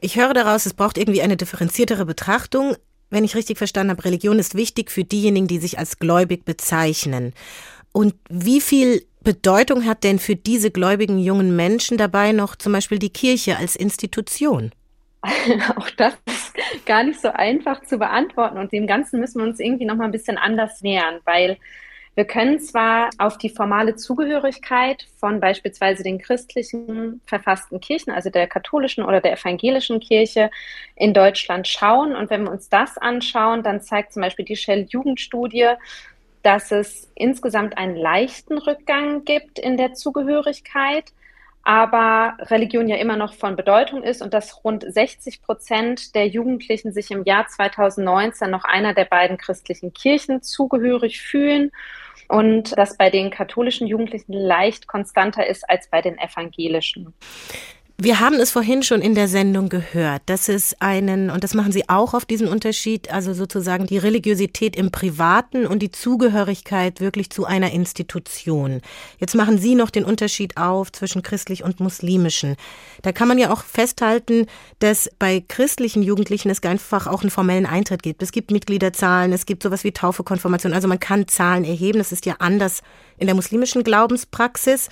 Ich höre daraus, es braucht irgendwie eine differenziertere Betrachtung. Wenn ich richtig verstanden habe, Religion ist wichtig für diejenigen, die sich als gläubig bezeichnen. Und wie viel Bedeutung hat denn für diese gläubigen jungen Menschen dabei noch zum Beispiel die Kirche als Institution? Auch das ist gar nicht so einfach zu beantworten und dem Ganzen müssen wir uns irgendwie noch mal ein bisschen anders nähern, weil wir können zwar auf die formale Zugehörigkeit von beispielsweise den christlichen verfassten Kirchen, also der katholischen oder der evangelischen Kirche in Deutschland schauen. Und wenn wir uns das anschauen, dann zeigt zum Beispiel die Shell-Jugendstudie, dass es insgesamt einen leichten Rückgang gibt in der Zugehörigkeit, aber Religion ja immer noch von Bedeutung ist und dass rund 60 Prozent der Jugendlichen sich im Jahr 2019 noch einer der beiden christlichen Kirchen zugehörig fühlen und das bei den katholischen Jugendlichen leicht konstanter ist als bei den evangelischen. Wir haben es vorhin schon in der Sendung gehört, dass es einen, und das machen Sie auch auf diesen Unterschied, also sozusagen die Religiosität im Privaten und die Zugehörigkeit wirklich zu einer Institution. Jetzt machen Sie noch den Unterschied auf zwischen christlich und muslimischen. Da kann man ja auch festhalten, dass bei christlichen Jugendlichen es einfach auch einen formellen Eintritt gibt. Es gibt Mitgliederzahlen, es gibt sowas wie Taufe, Konfirmation, also man kann Zahlen erheben. Das ist ja anders in der muslimischen Glaubenspraxis.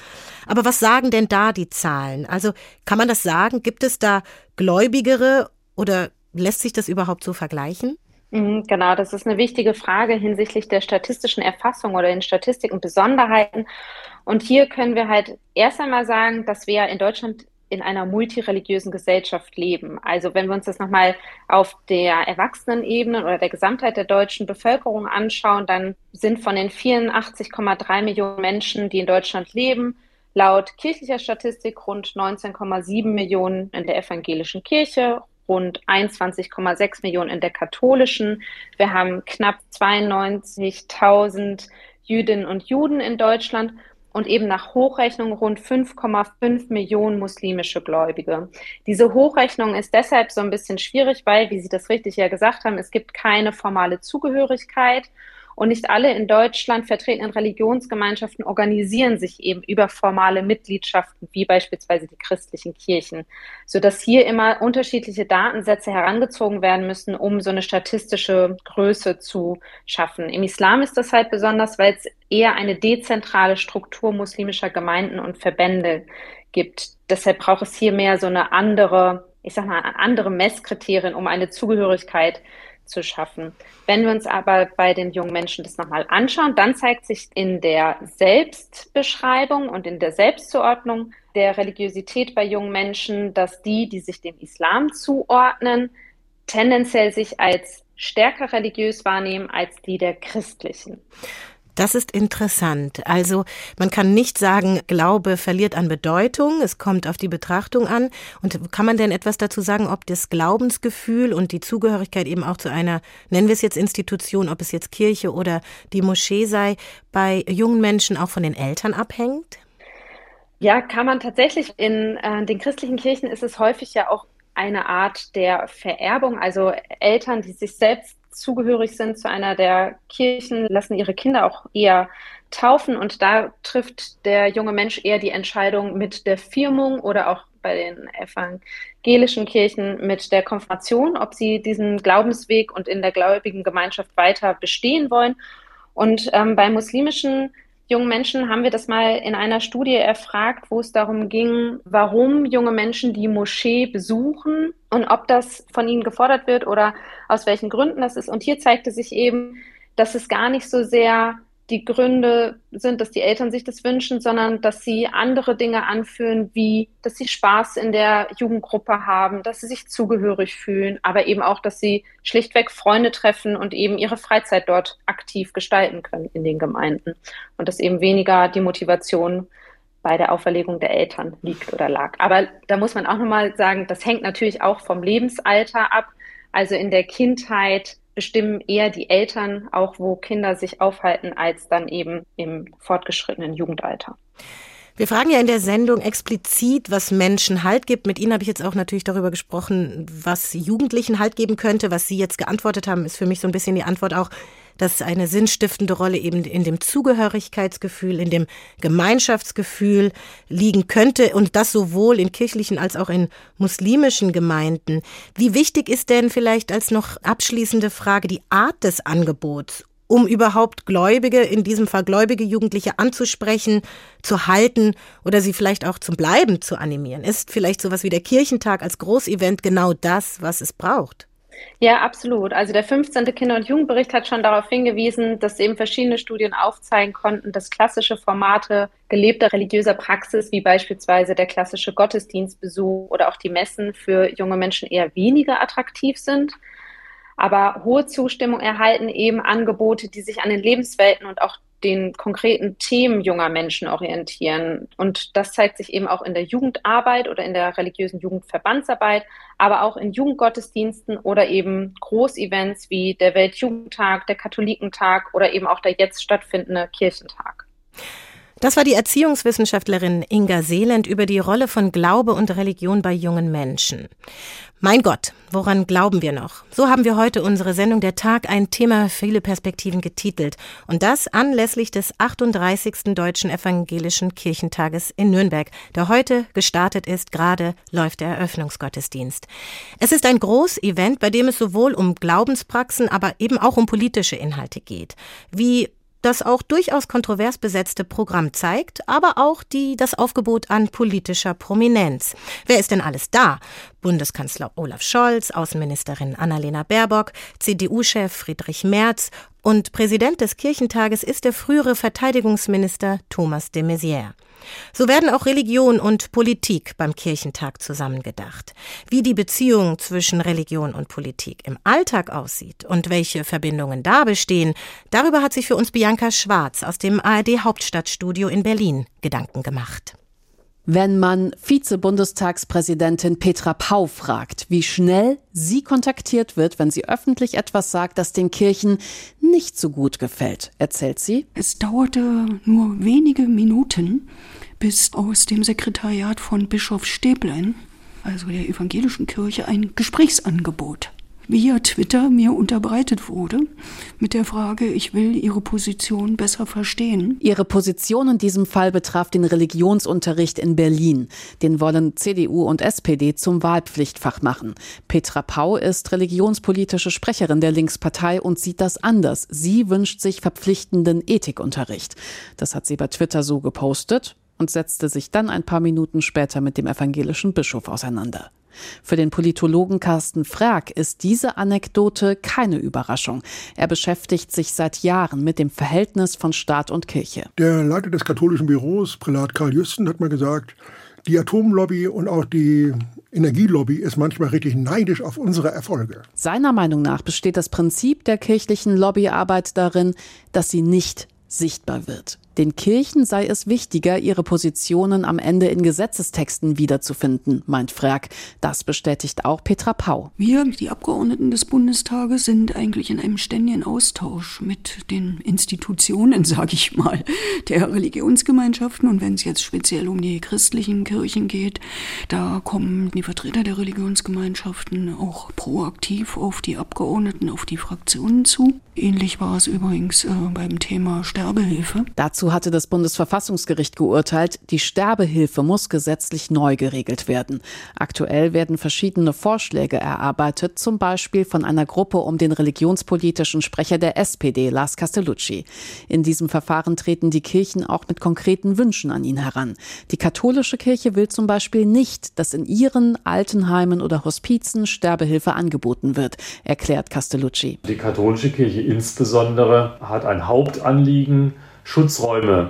Aber was sagen denn da die Zahlen? Also kann man das sagen? Gibt es da Gläubigere oder lässt sich das überhaupt so vergleichen? Mhm, genau, das ist eine wichtige Frage hinsichtlich der statistischen Erfassung oder den Statistiken Besonderheiten. Und hier können wir halt erst einmal sagen, dass wir in Deutschland in einer multireligiösen Gesellschaft leben. Also wenn wir uns das nochmal auf der Erwachsenenebene oder der Gesamtheit der deutschen Bevölkerung anschauen, dann sind von den 84,3 Millionen Menschen, die in Deutschland leben, laut kirchlicher Statistik rund 19,7 Millionen in der evangelischen Kirche, rund 21,6 Millionen in der katholischen. Wir haben knapp 92.000 Jüdinnen und Juden in Deutschland und eben nach Hochrechnung rund 5,5 Millionen muslimische Gläubige. Diese Hochrechnung ist deshalb so ein bisschen schwierig, weil, wie Sie das richtig ja gesagt haben, es gibt keine formale Zugehörigkeit und nicht alle in Deutschland vertretenen Religionsgemeinschaften organisieren sich eben über formale Mitgliedschaften, wie beispielsweise die christlichen Kirchen, sodass hier immer unterschiedliche Datensätze herangezogen werden müssen, um so eine statistische Größe zu schaffen. Im Islam ist das halt besonders, weil es eher eine dezentrale Struktur muslimischer Gemeinden und Verbände gibt. Deshalb braucht es hier mehr so eine andere, ich sag mal, andere Messkriterien, um eine Zugehörigkeit zu schaffen. Wenn wir uns aber bei den jungen Menschen das nochmal anschauen, dann zeigt sich in der Selbstbeschreibung und in der Selbstzuordnung der Religiosität bei jungen Menschen, dass die, die sich dem Islam zuordnen, tendenziell sich als stärker religiös wahrnehmen als die der Christlichen. Das ist interessant. Also man kann nicht sagen, Glaube verliert an Bedeutung, es kommt auf die Betrachtung an. Und kann man denn etwas dazu sagen, ob das Glaubensgefühl und die Zugehörigkeit eben auch zu einer, nennen wir es jetzt Institution, ob es jetzt Kirche oder die Moschee sei, bei jungen Menschen auch von den Eltern abhängt? Ja, kann man tatsächlich. In äh, den christlichen Kirchen ist es häufig ja auch eine Art der Vererbung, also Eltern, die sich selbst zugehörig sind zu einer der Kirchen, lassen ihre Kinder auch eher taufen und da trifft der junge Mensch eher die Entscheidung mit der Firmung oder auch bei den evangelischen Kirchen mit der Konfirmation, ob sie diesen Glaubensweg und in der gläubigen Gemeinschaft weiter bestehen wollen. Und ähm, bei muslimischen jungen Menschen haben wir das mal in einer Studie erfragt, wo es darum ging, warum junge Menschen die Moschee besuchen und ob das von ihnen gefordert wird oder aus welchen Gründen das ist. Und hier zeigte sich eben, dass es gar nicht so sehr die Gründe sind, dass die Eltern sich das wünschen, sondern dass sie andere Dinge anführen, wie dass sie Spaß in der Jugendgruppe haben, dass sie sich zugehörig fühlen, aber eben auch, dass sie schlichtweg Freunde treffen und eben ihre Freizeit dort aktiv gestalten können in den Gemeinden. Und dass eben weniger die Motivation bei der Auferlegung der Eltern liegt oder lag. Aber da muss man auch nochmal sagen, das hängt natürlich auch vom Lebensalter ab. Also in der Kindheit bestimmen eher die Eltern auch, wo Kinder sich aufhalten, als dann eben im fortgeschrittenen Jugendalter. Wir fragen ja in der Sendung explizit, was Menschen Halt gibt. Mit Ihnen habe ich jetzt auch natürlich darüber gesprochen, was Jugendlichen Halt geben könnte. Was Sie jetzt geantwortet haben, ist für mich so ein bisschen die Antwort auch, dass eine sinnstiftende Rolle eben in dem Zugehörigkeitsgefühl, in dem Gemeinschaftsgefühl liegen könnte und das sowohl in kirchlichen als auch in muslimischen Gemeinden. Wie wichtig ist denn vielleicht als noch abschließende Frage die Art des Angebots um überhaupt Gläubige, in diesem Fall gläubige Jugendliche anzusprechen, zu halten oder sie vielleicht auch zum Bleiben zu animieren? Ist vielleicht sowas wie der Kirchentag als Großevent genau das, was es braucht? Ja, absolut. Also der 15. Kinder- und Jugendbericht hat schon darauf hingewiesen, dass eben verschiedene Studien aufzeigen konnten, dass klassische Formate gelebter religiöser Praxis, wie beispielsweise der klassische Gottesdienstbesuch oder auch die Messen für junge Menschen eher weniger attraktiv sind aber hohe Zustimmung erhalten eben Angebote, die sich an den Lebenswelten und auch den konkreten Themen junger Menschen orientieren. Und das zeigt sich eben auch in der Jugendarbeit oder in der religiösen Jugendverbandsarbeit, aber auch in Jugendgottesdiensten oder eben Großevents wie der Weltjugendtag, der Katholikentag oder eben auch der jetzt stattfindende Kirchentag. Das war die Erziehungswissenschaftlerin Inga Seeland über die Rolle von Glaube und Religion bei jungen Menschen. Mein Gott, woran glauben wir noch? So haben wir heute unsere Sendung Der Tag ein Thema viele Perspektiven getitelt. Und das anlässlich des 38. Deutschen Evangelischen Kirchentages in Nürnberg, der heute gestartet ist. Gerade läuft der Eröffnungsgottesdienst. Es ist ein Großevent, bei dem es sowohl um Glaubenspraxen, aber eben auch um politische Inhalte geht. Wie das auch durchaus kontrovers besetzte Programm zeigt, aber auch die, das Aufgebot an politischer Prominenz. Wer ist denn alles da? Bundeskanzler Olaf Scholz, Außenministerin Annalena Baerbock, CDU-Chef Friedrich Merz und Präsident des Kirchentages ist der frühere Verteidigungsminister Thomas de Maizière. So werden auch Religion und Politik beim Kirchentag zusammengedacht. Wie die Beziehung zwischen Religion und Politik im Alltag aussieht und welche Verbindungen da bestehen, darüber hat sich für uns Bianca Schwarz aus dem ARD Hauptstadtstudio in Berlin Gedanken gemacht. Wenn man Vize-Bundestagspräsidentin Petra Pau fragt, wie schnell sie kontaktiert wird, wenn sie öffentlich etwas sagt, das den Kirchen nicht so gut gefällt, erzählt sie. Es dauerte nur wenige Minuten, bis aus dem Sekretariat von Bischof Stäblein, also der evangelischen Kirche, ein Gesprächsangebot via Twitter mir unterbreitet wurde mit der Frage, ich will Ihre Position besser verstehen. Ihre Position in diesem Fall betraf den Religionsunterricht in Berlin. Den wollen CDU und SPD zum Wahlpflichtfach machen. Petra Pau ist religionspolitische Sprecherin der Linkspartei und sieht das anders. Sie wünscht sich verpflichtenden Ethikunterricht. Das hat sie bei Twitter so gepostet und setzte sich dann ein paar Minuten später mit dem evangelischen Bischof auseinander. Für den Politologen Carsten Frag ist diese Anekdote keine Überraschung. Er beschäftigt sich seit Jahren mit dem Verhältnis von Staat und Kirche. Der Leiter des katholischen Büros, Prälat Karl Jüsten, hat mal gesagt, die Atomlobby und auch die Energielobby ist manchmal richtig neidisch auf unsere Erfolge. Seiner Meinung nach besteht das Prinzip der kirchlichen Lobbyarbeit darin, dass sie nicht sichtbar wird. Den Kirchen sei es wichtiger, ihre Positionen am Ende in Gesetzestexten wiederzufinden, meint Frag. Das bestätigt auch Petra Pau. Wir, die Abgeordneten des Bundestages, sind eigentlich in einem ständigen Austausch mit den Institutionen, sage ich mal, der Religionsgemeinschaften. Und wenn es jetzt speziell um die christlichen Kirchen geht, da kommen die Vertreter der Religionsgemeinschaften auch proaktiv auf die Abgeordneten, auf die Fraktionen zu. Ähnlich war es übrigens äh, beim Thema Sterbehilfe. Dazu hatte das Bundesverfassungsgericht geurteilt, die Sterbehilfe muss gesetzlich neu geregelt werden. Aktuell werden verschiedene Vorschläge erarbeitet, zum Beispiel von einer Gruppe um den religionspolitischen Sprecher der SPD, Lars Castellucci. In diesem Verfahren treten die Kirchen auch mit konkreten Wünschen an ihn heran. Die katholische Kirche will zum Beispiel nicht, dass in ihren Altenheimen oder Hospizen Sterbehilfe angeboten wird, erklärt Castellucci. Die katholische Kirche insbesondere hat ein Hauptanliegen, Schutzräume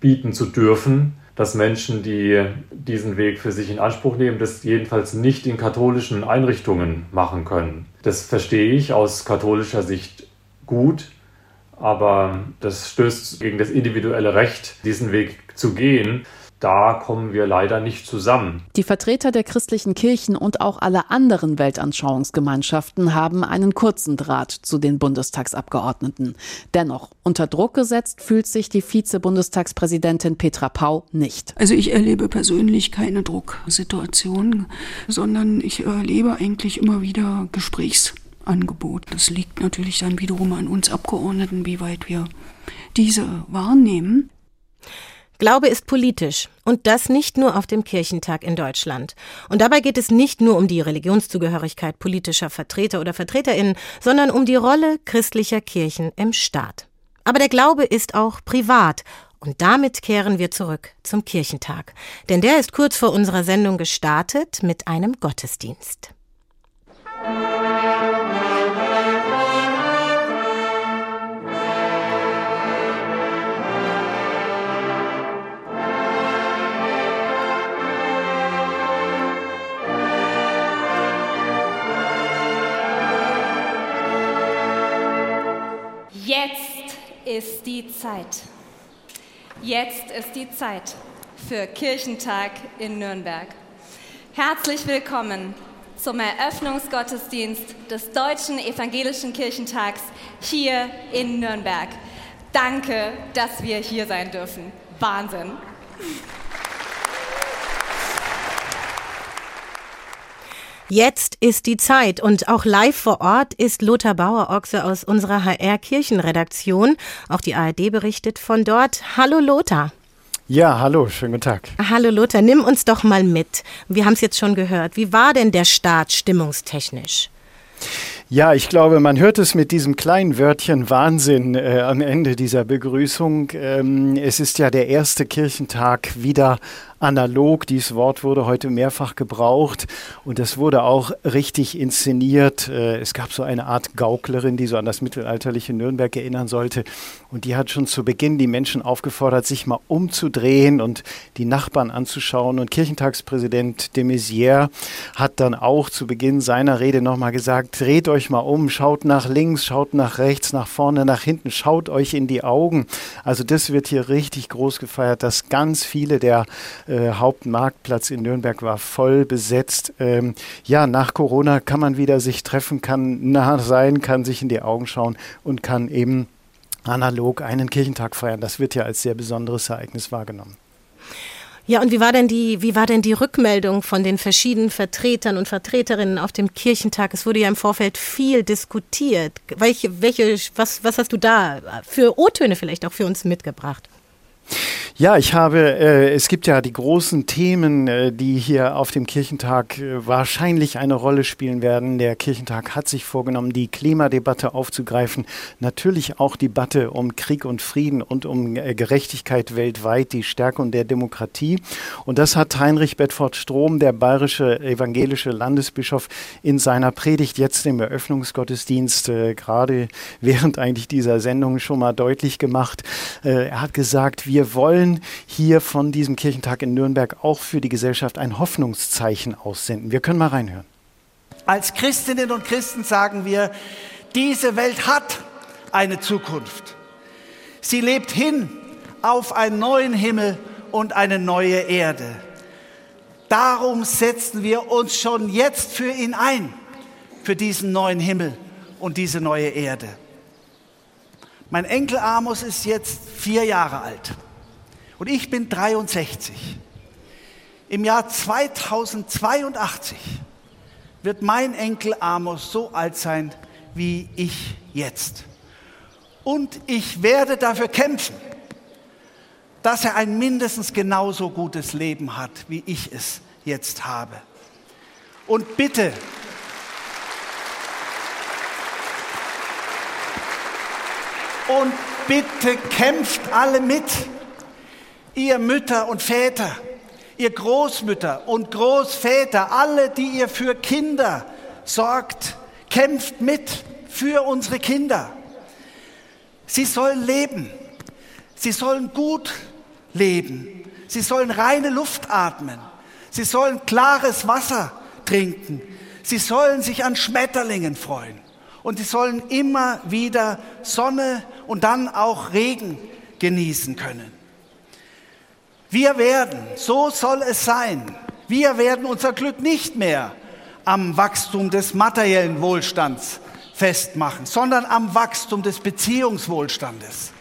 bieten zu dürfen, dass Menschen, die diesen Weg für sich in Anspruch nehmen, das jedenfalls nicht in katholischen Einrichtungen machen können. Das verstehe ich aus katholischer Sicht gut, aber das stößt gegen das individuelle Recht, diesen Weg zu gehen. Da kommen wir leider nicht zusammen. Die Vertreter der christlichen Kirchen und auch alle anderen Weltanschauungsgemeinschaften haben einen kurzen Draht zu den Bundestagsabgeordneten. Dennoch, unter Druck gesetzt fühlt sich die Vize-Bundestagspräsidentin Petra Pau nicht. Also ich erlebe persönlich keine Drucksituation, sondern ich erlebe eigentlich immer wieder Gesprächsangebot. Das liegt natürlich dann wiederum an uns Abgeordneten, wie weit wir diese wahrnehmen. Glaube ist politisch und das nicht nur auf dem Kirchentag in Deutschland. Und dabei geht es nicht nur um die Religionszugehörigkeit politischer Vertreter oder Vertreterinnen, sondern um die Rolle christlicher Kirchen im Staat. Aber der Glaube ist auch privat und damit kehren wir zurück zum Kirchentag, denn der ist kurz vor unserer Sendung gestartet mit einem Gottesdienst. Ist die Zeit. Jetzt ist die Zeit für Kirchentag in Nürnberg. Herzlich willkommen zum Eröffnungsgottesdienst des Deutschen Evangelischen Kirchentags hier in Nürnberg. Danke, dass wir hier sein dürfen. Wahnsinn. Jetzt ist die Zeit und auch live vor Ort ist Lothar Bauer-Ochse aus unserer HR-Kirchenredaktion. Auch die ARD berichtet von dort. Hallo Lothar. Ja, hallo, schönen guten Tag. Hallo Lothar, nimm uns doch mal mit. Wir haben es jetzt schon gehört. Wie war denn der Start stimmungstechnisch? Ja, ich glaube, man hört es mit diesem kleinen Wörtchen Wahnsinn äh, am Ende dieser Begrüßung. Ähm, es ist ja der erste Kirchentag wieder analog. Dieses Wort wurde heute mehrfach gebraucht und es wurde auch richtig inszeniert. Äh, es gab so eine Art Gauklerin, die so an das mittelalterliche Nürnberg erinnern sollte. Und die hat schon zu Beginn die Menschen aufgefordert, sich mal umzudrehen und die Nachbarn anzuschauen. Und Kirchentagspräsident de Maizière hat dann auch zu Beginn seiner Rede nochmal gesagt, dreht euch mal um, schaut nach links, schaut nach rechts, nach vorne, nach hinten, schaut euch in die Augen. Also das wird hier richtig groß gefeiert, dass ganz viele der äh, Hauptmarktplatz in Nürnberg war voll besetzt. Ähm, ja, nach Corona kann man wieder sich treffen, kann nah sein, kann sich in die Augen schauen und kann eben analog einen Kirchentag feiern. Das wird ja als sehr besonderes Ereignis wahrgenommen. Ja, und wie war denn die, wie war denn die Rückmeldung von den verschiedenen Vertretern und Vertreterinnen auf dem Kirchentag? Es wurde ja im Vorfeld viel diskutiert. Welche, welche, was, was hast du da für O-Töne vielleicht auch für uns mitgebracht? Ja, ich habe, äh, es gibt ja die großen Themen, äh, die hier auf dem Kirchentag äh, wahrscheinlich eine Rolle spielen werden. Der Kirchentag hat sich vorgenommen, die Klimadebatte aufzugreifen, natürlich auch die Debatte um Krieg und Frieden und um äh, Gerechtigkeit weltweit, die Stärkung der Demokratie. Und das hat Heinrich Bedford Strom, der bayerische evangelische Landesbischof, in seiner Predigt jetzt im Eröffnungsgottesdienst äh, gerade während eigentlich dieser Sendung schon mal deutlich gemacht. Äh, er hat gesagt, wir wollen wollen hier von diesem Kirchentag in Nürnberg auch für die Gesellschaft ein Hoffnungszeichen aussenden. Wir können mal reinhören. Als Christinnen und Christen sagen wir, diese Welt hat eine Zukunft. Sie lebt hin auf einen neuen Himmel und eine neue Erde. Darum setzen wir uns schon jetzt für ihn ein, für diesen neuen Himmel und diese neue Erde. Mein Enkel Amos ist jetzt vier Jahre alt. Und ich bin 63. Im Jahr 2082 wird mein Enkel Amos so alt sein wie ich jetzt. Und ich werde dafür kämpfen, dass er ein mindestens genauso gutes Leben hat, wie ich es jetzt habe. Und bitte, und bitte kämpft alle mit ihr Mütter und Väter, ihr Großmütter und Großväter, alle, die ihr für Kinder sorgt, kämpft mit für unsere Kinder. Sie sollen leben. Sie sollen gut leben. Sie sollen reine Luft atmen. Sie sollen klares Wasser trinken. Sie sollen sich an Schmetterlingen freuen. Und sie sollen immer wieder Sonne und dann auch Regen genießen können. Wir werden, so soll es sein, wir werden unser Glück nicht mehr am Wachstum des materiellen Wohlstands festmachen, sondern am Wachstum des Beziehungswohlstandes.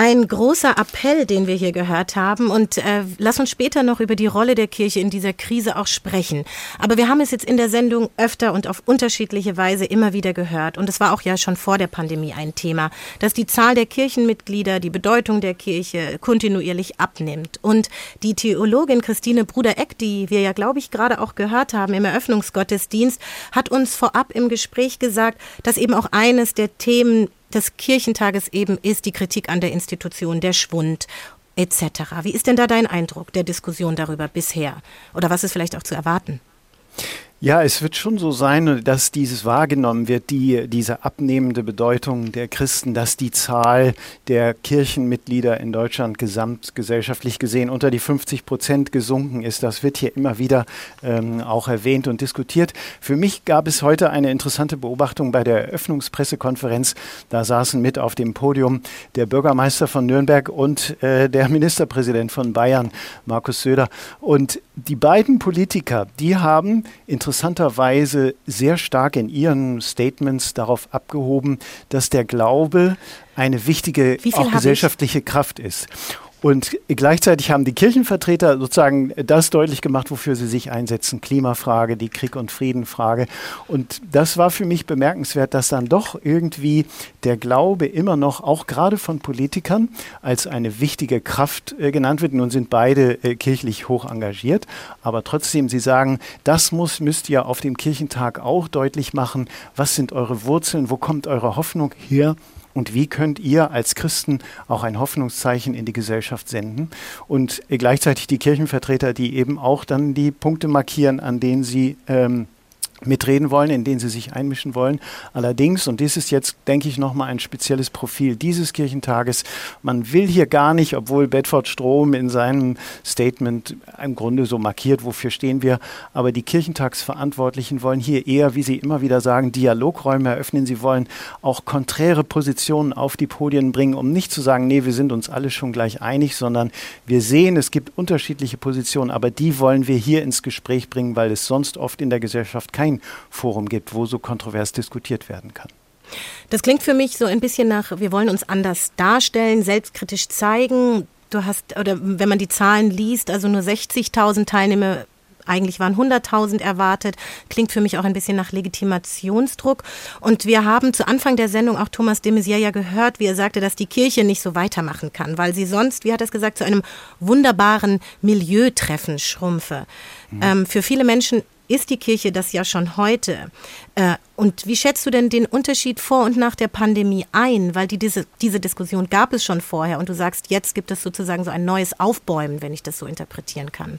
Ein großer Appell, den wir hier gehört haben. Und äh, lass uns später noch über die Rolle der Kirche in dieser Krise auch sprechen. Aber wir haben es jetzt in der Sendung öfter und auf unterschiedliche Weise immer wieder gehört. Und es war auch ja schon vor der Pandemie ein Thema, dass die Zahl der Kirchenmitglieder, die Bedeutung der Kirche kontinuierlich abnimmt. Und die Theologin Christine Bruder-Eck, die wir ja, glaube ich, gerade auch gehört haben im Eröffnungsgottesdienst, hat uns vorab im Gespräch gesagt, dass eben auch eines der Themen des Kirchentages eben ist die Kritik an der Institution, der Schwund etc. Wie ist denn da dein Eindruck der Diskussion darüber bisher? Oder was ist vielleicht auch zu erwarten? Ja, es wird schon so sein, dass dieses wahrgenommen wird, die, diese abnehmende Bedeutung der Christen, dass die Zahl der Kirchenmitglieder in Deutschland gesamtgesellschaftlich gesehen unter die 50 Prozent gesunken ist. Das wird hier immer wieder ähm, auch erwähnt und diskutiert. Für mich gab es heute eine interessante Beobachtung bei der Eröffnungspressekonferenz. Da saßen mit auf dem Podium der Bürgermeister von Nürnberg und äh, der Ministerpräsident von Bayern, Markus Söder. Und die beiden Politiker, die haben interessant interessanterweise sehr stark in ihren Statements darauf abgehoben, dass der Glaube eine wichtige auch gesellschaftliche Kraft ist. Und gleichzeitig haben die Kirchenvertreter sozusagen das deutlich gemacht, wofür sie sich einsetzen. Klimafrage, die Krieg- und Friedenfrage. Und das war für mich bemerkenswert, dass dann doch irgendwie der Glaube immer noch, auch gerade von Politikern, als eine wichtige Kraft äh, genannt wird. Nun sind beide äh, kirchlich hoch engagiert. Aber trotzdem, sie sagen, das muss, müsst ihr auf dem Kirchentag auch deutlich machen. Was sind eure Wurzeln? Wo kommt eure Hoffnung her? Und wie könnt ihr als Christen auch ein Hoffnungszeichen in die Gesellschaft senden? Und gleichzeitig die Kirchenvertreter, die eben auch dann die Punkte markieren, an denen sie ähm, mitreden wollen, in denen sie sich einmischen wollen. Allerdings, und dies ist jetzt, denke ich, nochmal ein spezielles Profil dieses Kirchentages, man will hier gar nicht, obwohl Bedford Strom in seinem Statement im Grunde so markiert, wofür stehen wir, aber die Kirchentagsverantwortlichen wollen hier eher, wie sie immer wieder sagen, Dialogräume eröffnen. Sie wollen auch konträre Positionen auf die Podien bringen, um nicht zu sagen, nee, wir sind uns alle schon gleich einig, sondern wir sehen, es gibt unterschiedliche Positionen, aber die wollen wir hier ins Gespräch bringen, weil es sonst oft in der Gesellschaft kein kein Forum gibt, wo so kontrovers diskutiert werden kann. Das klingt für mich so ein bisschen nach, wir wollen uns anders darstellen, selbstkritisch zeigen. Du hast, oder wenn man die Zahlen liest, also nur 60.000 Teilnehmer eigentlich waren 100.000 erwartet. Klingt für mich auch ein bisschen nach Legitimationsdruck. Und wir haben zu Anfang der Sendung auch Thomas de Maizière ja gehört, wie er sagte, dass die Kirche nicht so weitermachen kann, weil sie sonst, wie hat er es gesagt, zu einem wunderbaren Milieutreffen schrumpfe. Mhm. Ähm, für viele Menschen ist die Kirche das ja schon heute. Äh, und wie schätzt du denn den Unterschied vor und nach der Pandemie ein? Weil die, diese, diese Diskussion gab es schon vorher und du sagst, jetzt gibt es sozusagen so ein neues Aufbäumen, wenn ich das so interpretieren kann.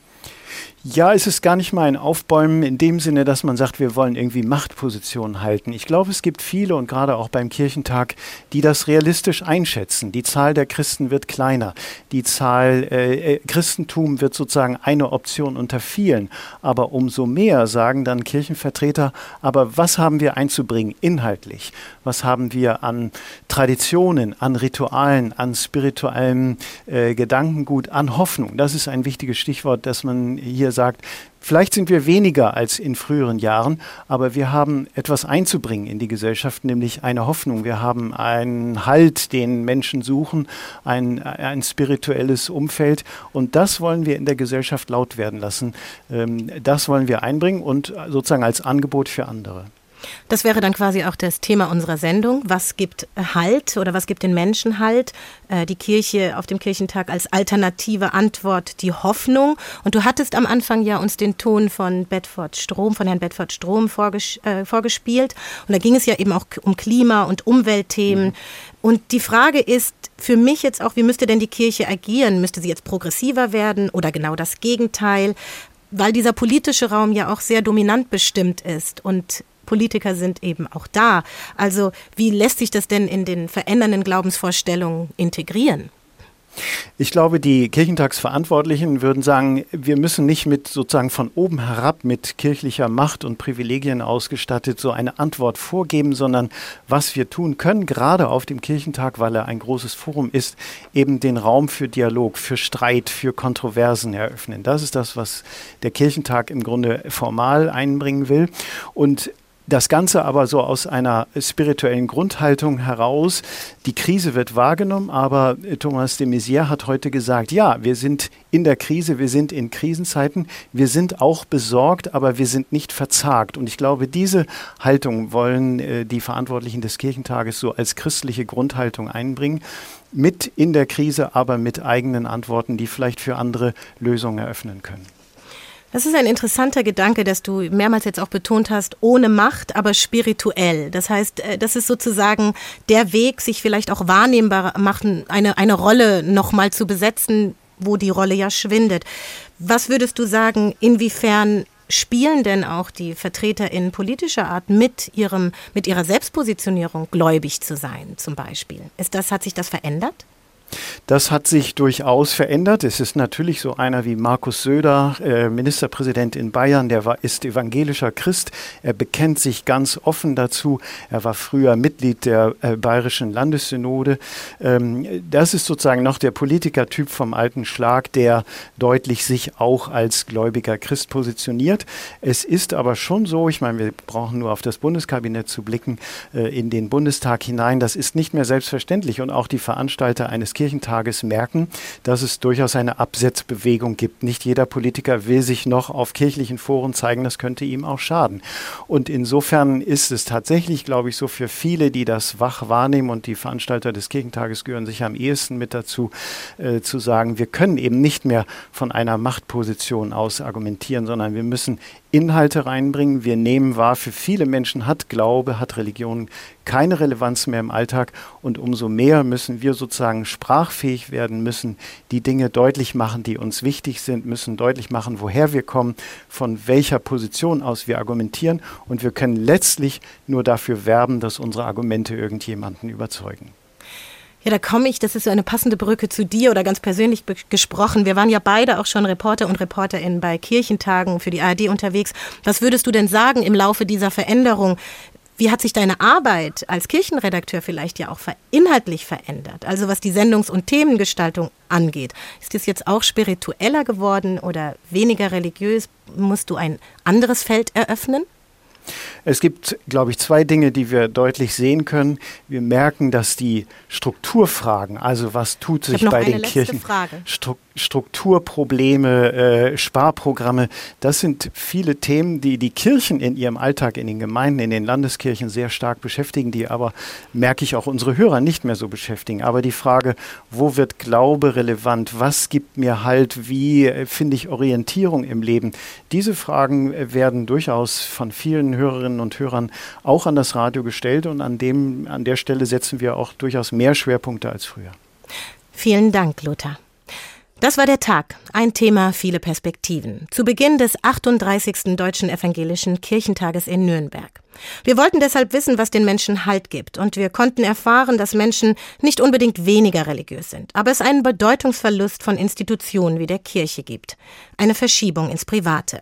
Ja, es ist gar nicht mal ein Aufbäumen in dem Sinne, dass man sagt, wir wollen irgendwie Machtpositionen halten. Ich glaube, es gibt viele und gerade auch beim Kirchentag, die das realistisch einschätzen. Die Zahl der Christen wird kleiner. Die Zahl äh, äh Christentum wird sozusagen eine Option unter vielen. Aber umso mehr sagen dann Kirchenvertreter, aber was haben wir einzubringen inhaltlich? Was haben wir an Traditionen, an Ritualen, an spirituellem äh, Gedankengut, an Hoffnung? Das ist ein wichtiges Stichwort, das man hier sagt, vielleicht sind wir weniger als in früheren Jahren, aber wir haben etwas einzubringen in die Gesellschaft, nämlich eine Hoffnung. Wir haben einen Halt, den Menschen suchen, ein, ein spirituelles Umfeld und das wollen wir in der Gesellschaft laut werden lassen. Ähm, das wollen wir einbringen und sozusagen als Angebot für andere. Das wäre dann quasi auch das Thema unserer Sendung. Was gibt Halt oder was gibt den Menschen Halt? Äh, die Kirche auf dem Kirchentag als alternative Antwort die Hoffnung. Und du hattest am Anfang ja uns den Ton von Bedford Strom, von Herrn Bedford Strom vorges äh, vorgespielt. Und da ging es ja eben auch um Klima- und Umweltthemen. Mhm. Und die Frage ist für mich jetzt auch, wie müsste denn die Kirche agieren? Müsste sie jetzt progressiver werden oder genau das Gegenteil? Weil dieser politische Raum ja auch sehr dominant bestimmt ist und Politiker sind eben auch da. Also wie lässt sich das denn in den verändernden Glaubensvorstellungen integrieren? Ich glaube, die Kirchentagsverantwortlichen würden sagen, wir müssen nicht mit sozusagen von oben herab mit kirchlicher Macht und Privilegien ausgestattet so eine Antwort vorgeben, sondern was wir tun können, gerade auf dem Kirchentag, weil er ein großes Forum ist, eben den Raum für Dialog, für Streit, für Kontroversen eröffnen. Das ist das, was der Kirchentag im Grunde formal einbringen will. Und das Ganze aber so aus einer spirituellen Grundhaltung heraus. Die Krise wird wahrgenommen, aber Thomas de Maizière hat heute gesagt, ja, wir sind in der Krise, wir sind in Krisenzeiten, wir sind auch besorgt, aber wir sind nicht verzagt. Und ich glaube, diese Haltung wollen äh, die Verantwortlichen des Kirchentages so als christliche Grundhaltung einbringen mit in der Krise, aber mit eigenen Antworten, die vielleicht für andere Lösungen eröffnen können. Das ist ein interessanter Gedanke, dass du mehrmals jetzt auch betont hast, ohne Macht, aber spirituell. Das heißt, äh, das ist sozusagen der Weg, sich vielleicht auch wahrnehmbar machen, eine, eine Rolle nochmal zu besetzen, wo die Rolle ja schwindet. Was würdest du sagen, inwiefern spielen denn auch die Vertreter in politischer Art mit ihrem, mit ihrer Selbstpositionierung gläubig zu sein, zum Beispiel? Ist das, hat sich das verändert? Das hat sich durchaus verändert. Es ist natürlich so einer wie Markus Söder, äh, Ministerpräsident in Bayern, der war, ist evangelischer Christ. Er bekennt sich ganz offen dazu. Er war früher Mitglied der äh, Bayerischen Landessynode. Ähm, das ist sozusagen noch der Politikertyp vom alten Schlag, der deutlich sich auch als gläubiger Christ positioniert. Es ist aber schon so, ich meine, wir brauchen nur auf das Bundeskabinett zu blicken, äh, in den Bundestag hinein. Das ist nicht mehr selbstverständlich und auch die Veranstalter eines Kirchentages merken, dass es durchaus eine Absetzbewegung gibt. Nicht jeder Politiker will sich noch auf kirchlichen Foren zeigen, das könnte ihm auch schaden. Und insofern ist es tatsächlich, glaube ich, so für viele, die das wach wahrnehmen und die Veranstalter des Kirchentages gehören sich am ehesten mit dazu, äh, zu sagen, wir können eben nicht mehr von einer Machtposition aus argumentieren, sondern wir müssen Inhalte reinbringen. Wir nehmen wahr, für viele Menschen hat Glaube, hat Religion keine Relevanz mehr im Alltag und umso mehr müssen wir sozusagen sprachfähig werden, müssen die Dinge deutlich machen, die uns wichtig sind, müssen deutlich machen, woher wir kommen, von welcher Position aus wir argumentieren und wir können letztlich nur dafür werben, dass unsere Argumente irgendjemanden überzeugen. Ja, da komme ich, das ist so eine passende Brücke zu dir oder ganz persönlich gesprochen. Wir waren ja beide auch schon Reporter und Reporterinnen bei Kirchentagen für die ARD unterwegs. Was würdest du denn sagen im Laufe dieser Veränderung? Wie hat sich deine Arbeit als Kirchenredakteur vielleicht ja auch inhaltlich verändert? Also was die Sendungs- und Themengestaltung angeht. Ist es jetzt auch spiritueller geworden oder weniger religiös? Musst du ein anderes Feld eröffnen? Es gibt, glaube ich, zwei Dinge, die wir deutlich sehen können. Wir merken, dass die Strukturfragen, also was tut sich bei den Kirchen, Stru Strukturprobleme, äh, Sparprogramme, das sind viele Themen, die die Kirchen in ihrem Alltag, in den Gemeinden, in den Landeskirchen sehr stark beschäftigen, die aber, merke ich, auch unsere Hörer nicht mehr so beschäftigen. Aber die Frage, wo wird Glaube relevant? Was gibt mir Halt? Wie äh, finde ich Orientierung im Leben? Diese Fragen äh, werden durchaus von vielen Hörerinnen und Hörern auch an das Radio gestellt und an, dem, an der Stelle setzen wir auch durchaus mehr Schwerpunkte als früher. Vielen Dank, Lothar. Das war der Tag. Ein Thema, viele Perspektiven. Zu Beginn des 38. Deutschen Evangelischen Kirchentages in Nürnberg. Wir wollten deshalb wissen, was den Menschen Halt gibt. Und wir konnten erfahren, dass Menschen nicht unbedingt weniger religiös sind, aber es einen Bedeutungsverlust von Institutionen wie der Kirche gibt. Eine Verschiebung ins Private.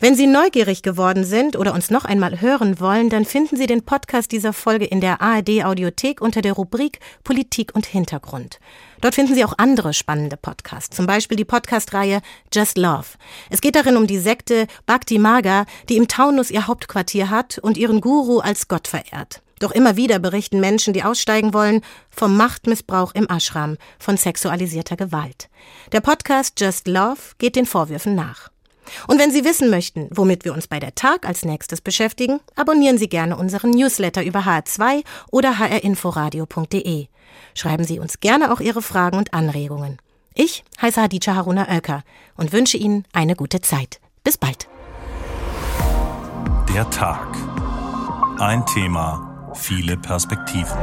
Wenn Sie neugierig geworden sind oder uns noch einmal hören wollen, dann finden Sie den Podcast dieser Folge in der ARD Audiothek unter der Rubrik Politik und Hintergrund. Dort finden Sie auch andere spannende Podcasts, zum Beispiel die Podcast-Reihe Just Love. Es geht darin um die Sekte Bhakti Maga, die im Taunus ihr Hauptquartier hat und ihren Guru als Gott verehrt. Doch immer wieder berichten Menschen, die aussteigen wollen, vom Machtmissbrauch im Ashram, von sexualisierter Gewalt. Der Podcast Just Love geht den Vorwürfen nach. Und wenn Sie wissen möchten, womit wir uns bei der Tag als nächstes beschäftigen, abonnieren Sie gerne unseren Newsletter über hr2 oder hrinforadio.de. Schreiben Sie uns gerne auch Ihre Fragen und Anregungen. Ich heiße Hadija Haruna Oelker und wünsche Ihnen eine gute Zeit. Bis bald. Der Tag. Ein Thema, viele Perspektiven.